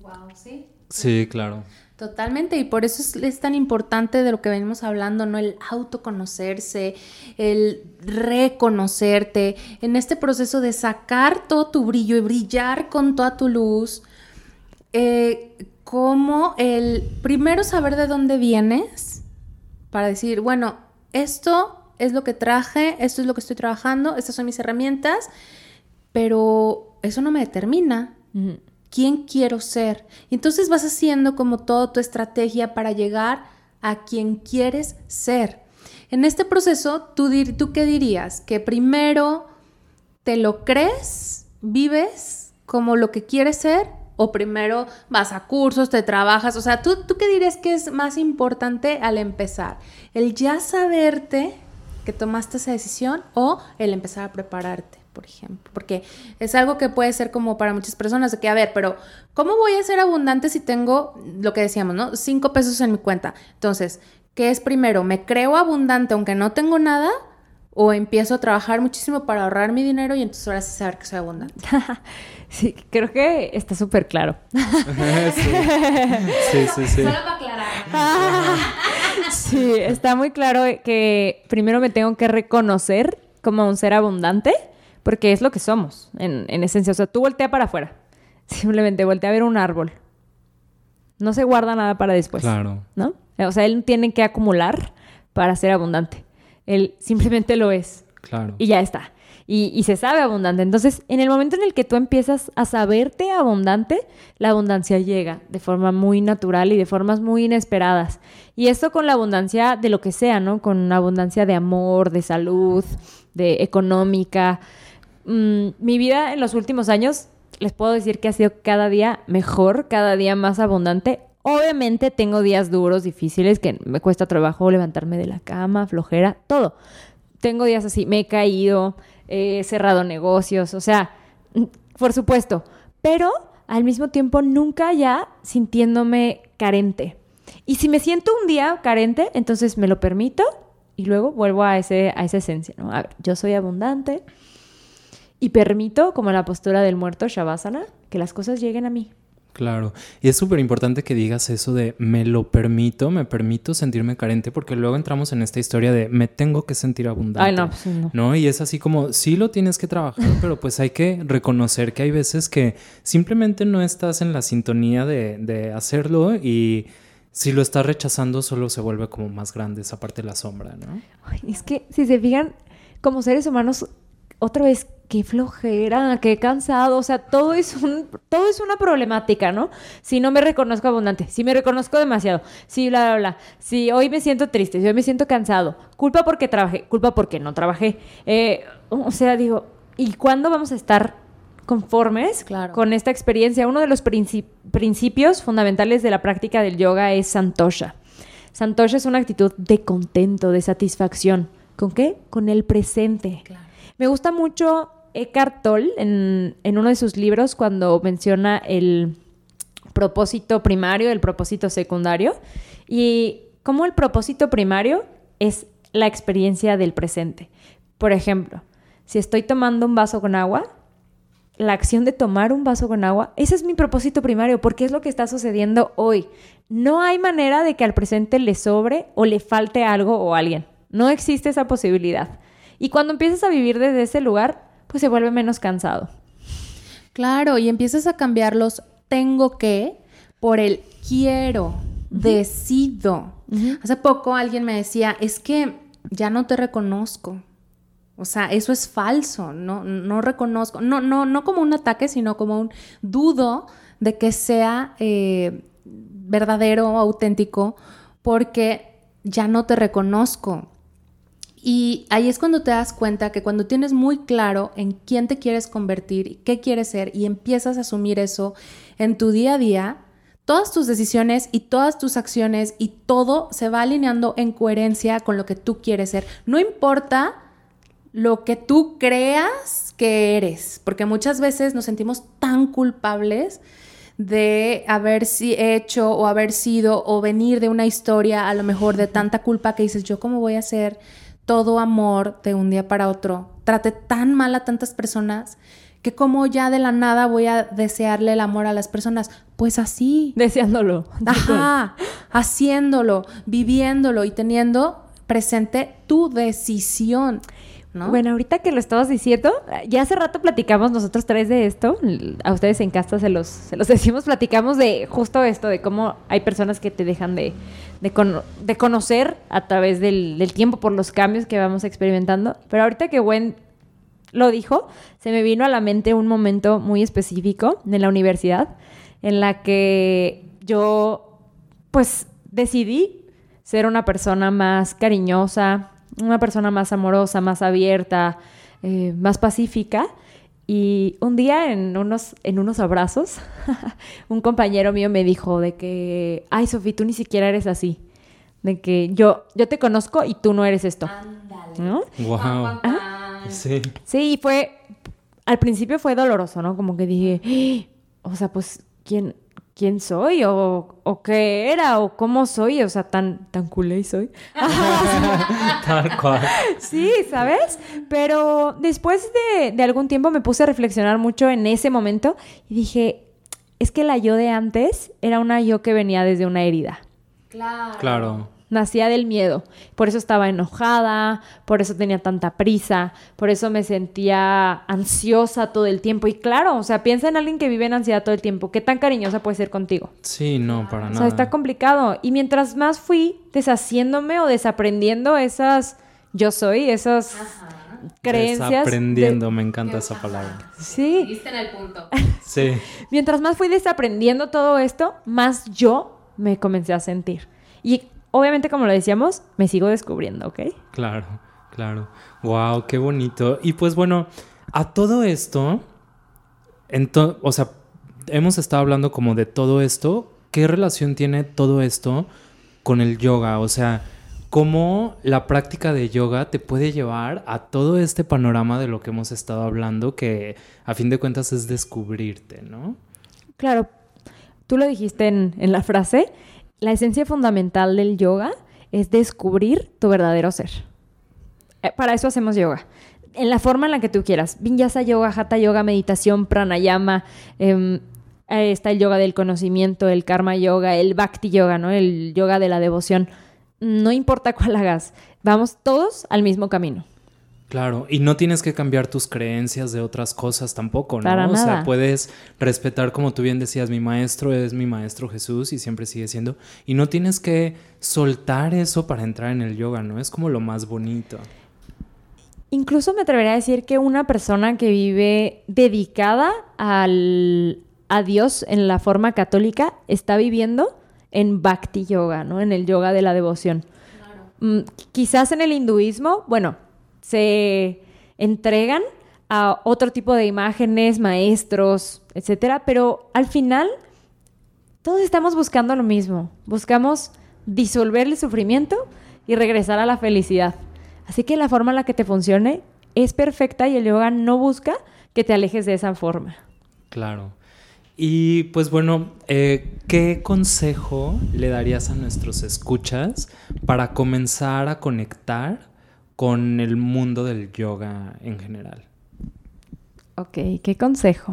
Wow, sí. Sí, claro. Totalmente, y por eso es, es tan importante de lo que venimos hablando, ¿no? El autoconocerse, el reconocerte, en este proceso de sacar todo tu brillo y brillar con toda tu luz, eh, como el primero saber de dónde vienes, para decir, bueno, esto es lo que traje, esto es lo que estoy trabajando, estas son mis herramientas, pero eso no me determina quién quiero ser. Y entonces vas haciendo como toda tu estrategia para llegar a quien quieres ser. En este proceso, ¿tú, dir- ¿tú qué dirías? Que primero te lo crees, vives como lo que quieres ser, o primero vas a cursos, te trabajas. O sea, ¿tú, ¿tú qué dirías que es más importante al empezar? ¿El ya saberte que tomaste esa decisión o el empezar a prepararte? Por ejemplo, porque es algo que puede ser como para muchas personas de que, a ver, pero ¿cómo voy a ser abundante si tengo lo que decíamos, ¿no? Cinco pesos en mi cuenta. Entonces, ¿qué es primero? ¿Me creo abundante aunque no tengo nada? ¿O empiezo a trabajar muchísimo para ahorrar mi dinero y entonces ahora sí saber que soy abundante? *laughs* Sí, creo que está súper claro. *laughs* sí. sí, sí, sí. para aclarar. *laughs* Sí, está muy claro que primero me tengo que reconocer como un ser abundante, porque es lo que somos, en, en esencia. O sea, tú voltea para afuera. *laughs* Simplemente voltea a ver un árbol. No se guarda nada para después. Claro. ¿No? O sea, él tiene que acumular para ser abundante. Él simplemente lo es. Claro. Y ya está. y, y se sabe abundante. Entonces, en el momento en el que tú empiezas a saberte abundante, la abundancia llega de forma muy natural y de formas muy inesperadas. Y esto con la abundancia de lo que sea, ¿no? Con abundancia de amor, de salud, de económica. Mm, mi vida en los últimos años, les puedo decir que ha sido cada día mejor, cada día más abundante. Obviamente tengo días duros, difíciles, que me cuesta trabajo levantarme de la cama, flojera, todo. Tengo días así, me he caído, he cerrado negocios, o sea, mm, por supuesto, pero al mismo tiempo nunca ya sintiéndome carente. Y si me siento un día carente, entonces me lo permito y luego vuelvo a, ese, esa esencia, ¿no? A yo soy abundante y permito, como la postura del muerto, Shavasana, que las cosas lleguen a mí. Claro, y es súper importante que digas eso de me lo permito, me permito sentirme carente, porque luego entramos en esta historia de me tengo que sentir abundante. Ay, no, pues no. ¿no? Y es así como, sí lo tienes que trabajar, pero pues hay que reconocer que hay veces que simplemente no estás en la sintonía de, de hacerlo y si lo estás rechazando solo se vuelve como más grande esa parte de la sombra, ¿no? Ay, es que si se fijan, como seres humanos, otra vez, qué flojera, qué cansado, o sea, todo es un, todo es una problemática, ¿no? Si no me reconozco abundante, si me reconozco demasiado, si bla, bla, bla, si hoy me siento triste, si hoy me siento cansado, culpa porque trabajé, culpa porque no trabajé, eh, o sea, digo, ¿y cuándo vamos a estar conformes Claro. con esta experiencia? Uno de los princi- principios fundamentales de la práctica del yoga es santosha. Santosha es una actitud de contento, de satisfacción. ¿Con qué? Con el presente. Me gusta mucho Eckhart Tolle en, uno de sus libros cuando menciona el propósito primario, el propósito secundario y cómo el propósito primario es la experiencia del presente. Por ejemplo, si estoy tomando un vaso con agua, la acción de tomar un vaso con agua, ese es mi propósito primario, porque es lo que está sucediendo hoy. No hay manera de que al presente le sobre o le falte algo o alguien. No existe esa posibilidad. Y cuando empiezas a vivir desde ese lugar, pues se vuelve menos cansado. Claro, y empiezas a cambiar los tengo que por el quiero, decido. Hace poco alguien me decía, es que ya no te reconozco. O sea, eso es falso, no, no reconozco, no, no, no como un ataque, sino como un dudo de que sea eh, verdadero o auténtico, porque ya no te reconozco. Y ahí es cuando te das cuenta que cuando tienes muy claro en quién te quieres convertir y qué quieres ser y empiezas a asumir eso en tu día a día, todas tus decisiones y todas tus acciones y todo se va alineando en coherencia con lo que tú quieres ser. No importa lo que tú creas que eres, porque muchas veces nos sentimos tan culpables de haber si hecho o haber sido o venir de una historia a lo mejor de tanta culpa que dices, yo cómo voy a ser todo amor de un día para otro. Trate tan mal a tantas personas que como ya de la nada voy a desearle el amor a las personas. Pues así. Deseándolo. Ajá, *laughs* haciéndolo, viviéndolo y teniendo presente tu decisión. ¿no? Bueno, ahorita que lo estabas diciendo, ya hace rato platicamos nosotros tres de esto. A ustedes en casa se los, se los decimos, platicamos de justo esto, de cómo hay personas que te dejan de, de, cono- de conocer a través del, del tiempo por los cambios que vamos experimentando. Pero ahorita que Gwen lo dijo, se me vino a la mente un momento muy específico en la universidad en la que yo, pues, decidí ser una persona más cariñosa, una persona más amorosa, más abierta, eh, más pacífica. Y un día en unos, en unos abrazos, *laughs* un compañero mío me dijo de que, ay, Sofía, tú ni siquiera eres así. De que yo, yo te conozco y tú no eres esto. ¿No? Wow. Sí. Sí, fue. Al principio fue doloroso, ¿no? Como que dije, "Ah, o sea, pues, ¿quién, quién soy? O, ¿O qué era? ¿O cómo soy? O sea, tan, tan culé soy. *laughs* Tal cual. Sí, ¿sabes? Pero después de, de algún tiempo me puse a reflexionar mucho en ese momento y dije, es que la yo de antes era una yo que venía desde una herida. Claro. Nacía del miedo. Por eso estaba enojada, por eso tenía tanta prisa, por eso me sentía ansiosa todo el tiempo. Y claro, o sea, piensa en alguien que vive en ansiedad todo el tiempo. ¿Qué tan cariñosa puede ser contigo? Sí, no, para O nada. sea, está complicado. Y mientras más fui deshaciéndome o desaprendiendo esas yo soy, esas creencias. Desaprendiendo, me encanta esa palabra. Sí. Viste en el punto. Sí. Mientras más fui desaprendiendo todo esto, más yo me comencé a sentir. Y obviamente, como lo decíamos, me sigo descubriendo, ¿ok? Claro, claro. Wow, qué bonito. Y pues bueno, a todo esto, o sea, hemos estado hablando como de todo esto. ¿Qué relación tiene todo esto con el yoga? O sea, ¿cómo la práctica de yoga te puede llevar a todo este panorama de lo que hemos estado hablando, que a fin de cuentas es descubrirte, ¿no? Claro, tú lo dijiste en, en la frase, la esencia fundamental del yoga es descubrir tu verdadero ser. Eh, para eso hacemos yoga. En la forma en la que tú quieras. Vinyasa yoga, hatha yoga, meditación, pranayama. em, está el yoga del conocimiento, el karma yoga, el bhakti yoga, ¿no? El yoga de la devoción. No importa cuál hagas. Vamos todos al mismo camino. Claro, y no tienes que cambiar tus creencias de otras cosas tampoco, ¿no? Para o sea, puedes respetar, como tú bien decías, mi maestro es mi maestro Jesús y siempre sigue siendo. Y no tienes que soltar eso para entrar en el yoga, ¿no? Es como lo más bonito. Incluso me atrevería a decir que una persona que vive dedicada al, a Dios en la forma católica está viviendo en Bhakti Yoga, ¿no? En el yoga de la devoción. Mm, quizás en el hinduismo, bueno, se entregan a otro tipo de imágenes, maestros, etcétera, pero al final todos estamos buscando lo mismo. Buscamos disolver el sufrimiento y regresar a la felicidad. Así que la forma en la que te funcione es perfecta y el yoga no busca que te alejes de esa forma. Claro. Y pues bueno, eh, ¿qué consejo le darías a nuestros escuchas para comenzar a conectar con el mundo del yoga en general? Ok, ¿qué consejo?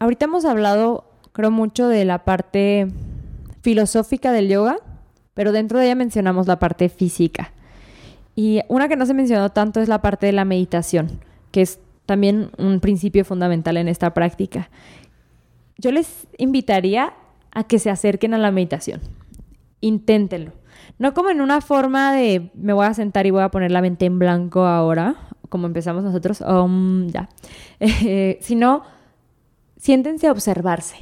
Ahorita hemos hablado, creo, mucho de la parte filosófica del yoga, pero dentro de ella mencionamos la parte física. Y una que no se mencionó tanto es la parte de la meditación, que es también un principio fundamental en esta práctica. Yo les invitaría a que se acerquen a la meditación. Inténtenlo. No como en una forma de me voy a sentar y voy a poner la mente en blanco ahora, como empezamos nosotros, um, ya. *laughs* Sino siéntense a observarse.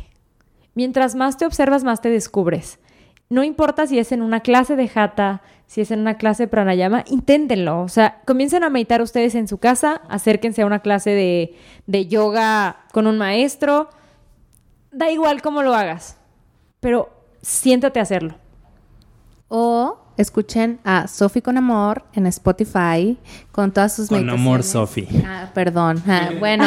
Mientras más te observas, más te descubres. No importa si es en una clase de hatha, si es en una clase de pranayama, inténtenlo. O sea, comiencen a meditar ustedes en su casa, acérquense a una clase de, de yoga con un maestro. Da igual cómo lo hagas, pero siéntate a hacerlo. O escuchen a Sofi con Amor en Spotify con todas sus Con amor, Sofi. Ah, perdón. Ah, bueno,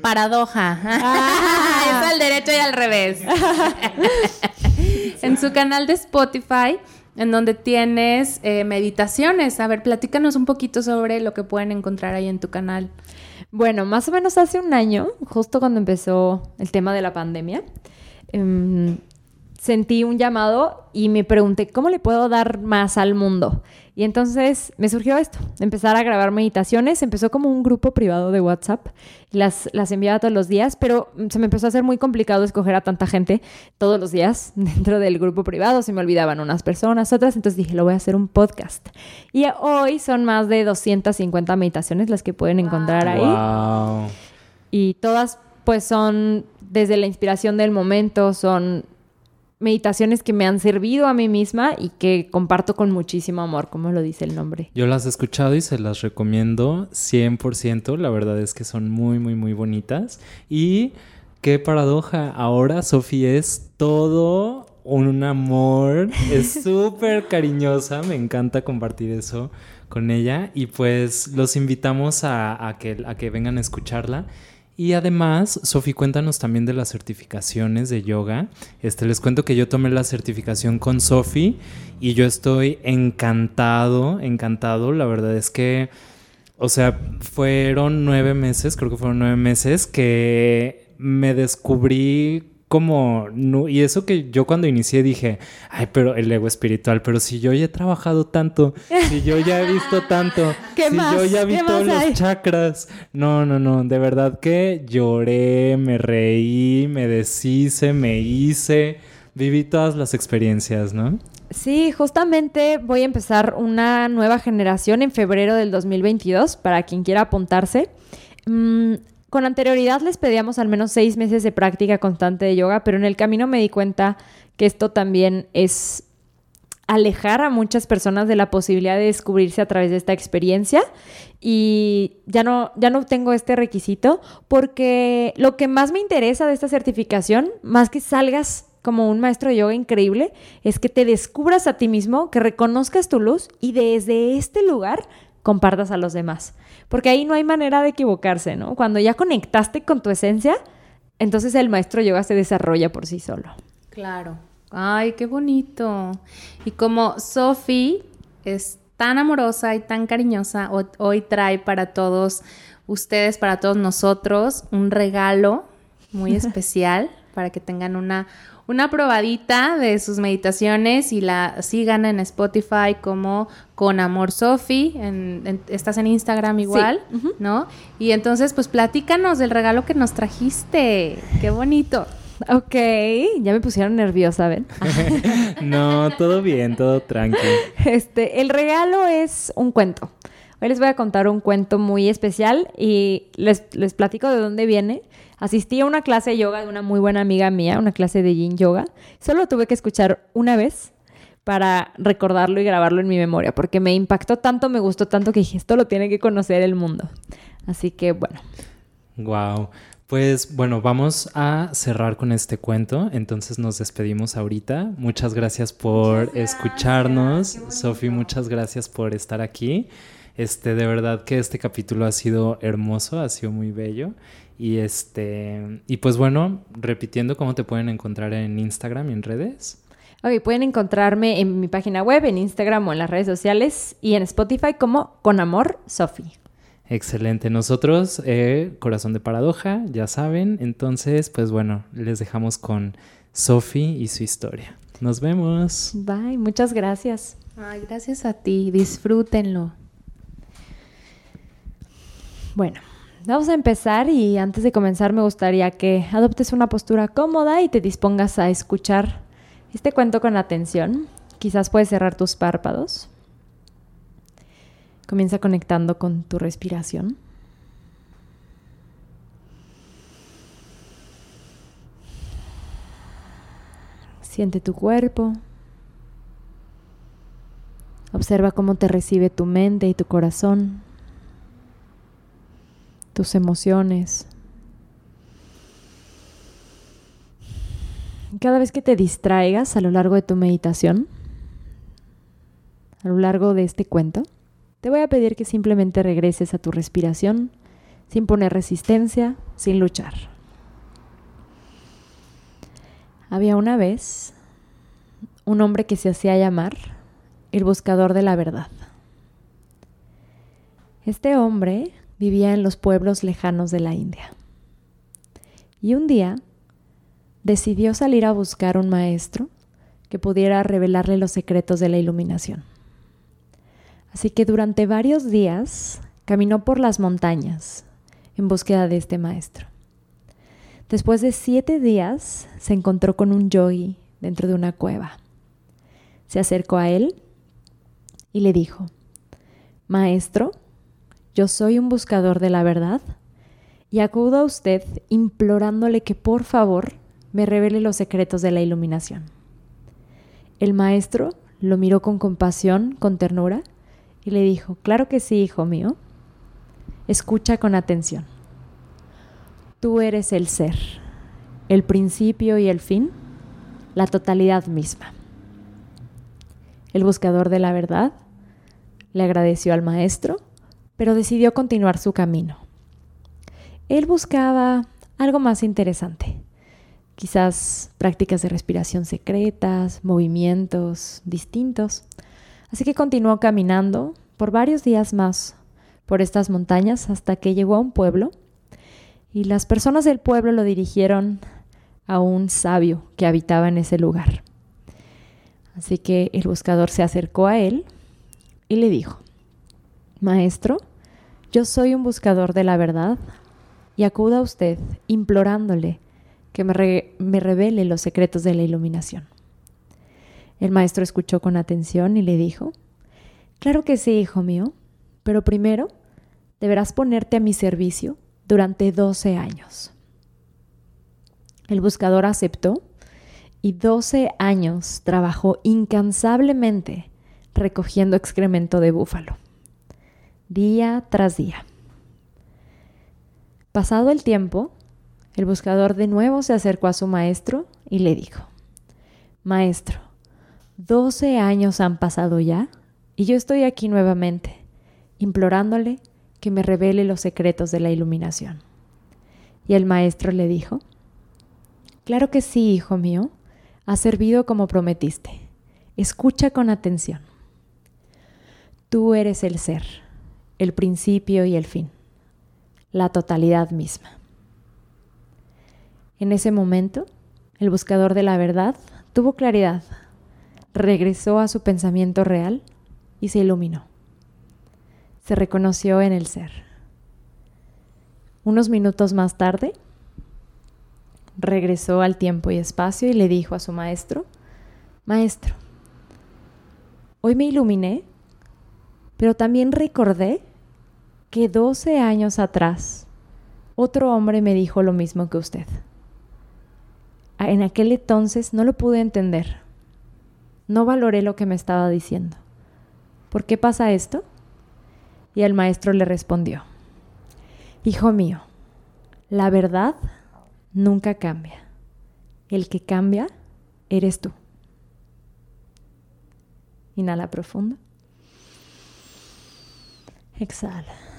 paradoja. *laughs* *laughs* es al derecho y al revés. *laughs* en su canal de Spotify, en donde tienes eh, meditaciones. A ver, platícanos un poquito sobre lo que pueden encontrar ahí en tu canal. Bueno, más o menos hace un año, justo cuando empezó el tema de la pandemia, em, sentí un llamado y me pregunté, ¿cómo le puedo dar más al mundo? Y entonces me surgió esto, empezar a grabar meditaciones. Empezó como un grupo privado de WhatsApp. Las, las enviaba todos los días, pero se me empezó a hacer muy complicado escoger a tanta gente todos los días *laughs* dentro del grupo privado. Se me olvidaban unas personas, otras. Entonces dije, lo voy a hacer un podcast. Y hoy son más de 250 meditaciones las que pueden encontrar ahí. Wow. Y todas pues son desde la inspiración del momento, son meditaciones que me han servido a mí misma y que comparto con muchísimo amor, como lo dice el nombre. Yo las he escuchado y se las recomiendo 100%. La verdad es que son muy, muy, muy bonitas. Y qué paradoja. Ahora Sofía es todo un amor. Es *laughs* súper cariñosa. Me encanta compartir eso con ella. Y pues los invitamos a, a que, a que vengan a escucharla. Y además, Sofi, cuéntanos también de las certificaciones de yoga. Este, les cuento que yo tomé la certificación con Sofi y yo estoy encantado, encantado. La verdad es que, o sea, fueron nueve meses, creo que fueron nueve meses que me descubrí como, no- y eso que yo cuando inicié dije, ay, pero el ego espiritual, pero si yo ya he trabajado tanto, si yo ya he visto tanto, *laughs* ¿Qué si más? yo ya vi ¿Qué todos más los hay? chakras. No, no, no, de verdad que lloré, me reí, me deshice, me hice, viví todas las experiencias, ¿no? Sí, justamente voy a empezar una nueva generación en febrero del 2022 para quien quiera apuntarse. Mm, con anterioridad les pedíamos al menos seis meses de práctica constante de yoga, pero en el camino me di cuenta que esto también es alejar a muchas personas de la posibilidad de descubrirse a través de esta experiencia y ya no, ya no tengo este requisito porque lo que más me interesa de esta certificación, más que salgas como un maestro de yoga increíble, es que te descubras a ti mismo, que reconozcas tu luz y desde este lugar compartas a los demás. Porque ahí no hay manera de equivocarse, ¿no? Cuando ya conectaste con tu esencia, entonces el maestro yoga se desarrolla por sí solo. Claro. Ay, qué bonito. Y como Sophie es tan amorosa y tan cariñosa, hoy trae para todos ustedes, para todos nosotros, un regalo muy *laughs* especial para que tengan una, una probadita de sus meditaciones y la sigan en Spotify como con amor Sofi, estás en Instagram igual, ¿no? Y entonces pues platícanos del regalo que nos trajiste, qué bonito. Ok, ya me pusieron nerviosa, ¿ven? *laughs* *laughs* no, todo bien, todo tranquilo. Este, el regalo es un cuento. Hoy les voy a contar un cuento muy especial y les, les platico de dónde viene. Asistí a una clase de yoga de una muy buena amiga mía, una clase de yin yoga. Solo tuve que escuchar una vez para recordarlo y grabarlo en mi memoria, porque me impactó tanto, me gustó tanto que dije, esto lo tiene que conocer el mundo. Así que bueno. Wow. Pues bueno, vamos a cerrar con este cuento, entonces nos despedimos ahorita. Muchas gracias por escucharnos. Sofi, muchas gracias por estar aquí. Este, de verdad que este capítulo ha sido hermoso, ha sido muy bello. Y este, y pues bueno, repitiendo cómo te pueden encontrar en Instagram y en redes. Ok, pueden encontrarme en mi página web, en Instagram o en las redes sociales y en Spotify como Con Amor Sofi. Excelente. Nosotros, eh, Corazón de Paradoja, ya saben. Entonces, pues bueno, les dejamos con Sofi y su historia. Nos vemos. Bye, muchas gracias. Ay, gracias a ti. Disfrútenlo. Bueno. Vamos a empezar y antes de comenzar me gustaría que adoptes una postura cómoda y te dispongas a escuchar este cuento con atención. Quizás puedes cerrar tus párpados. Comienza conectando con tu respiración. Siente tu cuerpo. Observa cómo te recibe tu mente y tu corazón tus emociones. Cada vez que te distraigas a lo largo de tu meditación, a lo largo de este cuento, te voy a pedir que simplemente regreses a tu respiración sin poner resistencia, sin luchar. Había una vez un hombre que se hacía llamar el buscador de la verdad. Este hombre vivía en los pueblos lejanos de la India. Y un día decidió salir a buscar un maestro que pudiera revelarle los secretos de la iluminación. Así que durante varios días caminó por las montañas en búsqueda de este maestro. Después de siete días se encontró con un yogi dentro de una cueva. Se acercó a él y le dijo, Maestro, yo soy un buscador de la verdad y acudo a usted implorándole que por favor me revele los secretos de la iluminación. El maestro lo miró con compasión, con ternura, y le dijo, claro que sí, hijo mío, escucha con atención. Tú eres el ser, el principio y el fin, la totalidad misma. El buscador de la verdad le agradeció al maestro pero decidió continuar su camino. Él buscaba algo más interesante, quizás prácticas de respiración secretas, movimientos distintos. Así que continuó caminando por varios días más por estas montañas hasta que llegó a un pueblo y las personas del pueblo lo dirigieron a un sabio que habitaba en ese lugar. Así que el buscador se acercó a él y le dijo, Maestro, yo soy un buscador de la verdad y acudo a usted implorándole que me, revele los secretos de la iluminación. El maestro escuchó con atención y le dijo, Claro que sí, hijo mío, pero primero deberás ponerte a mi servicio durante 12 años. El buscador aceptó y 12 años trabajó incansablemente recogiendo excremento de búfalo, día tras día. Pasado el tiempo, el buscador de nuevo se acercó a su maestro y le dijo, Maestro, 12 años han pasado ya y yo estoy aquí nuevamente, implorándole que me revele los secretos de la iluminación. Y el maestro le dijo, Claro que sí, hijo mío, has servido como prometiste. Escucha con atención. Tú eres el ser, el principio y el fin, la totalidad misma. En ese momento, el buscador de la verdad tuvo claridad, regresó a su pensamiento real y se iluminó. Se reconoció en el ser. Unos minutos más tarde, regresó al tiempo y espacio y le dijo a su maestro, Maestro, hoy me iluminé, pero también recordé que 12 años atrás otro hombre me dijo lo mismo que usted. En aquel entonces no lo pude entender. No valoré lo que me estaba diciendo. ¿Por qué pasa esto? Y el maestro le respondió, Hijo mío, la verdad nunca cambia. El que cambia eres tú. Inhala profundo. Exhala.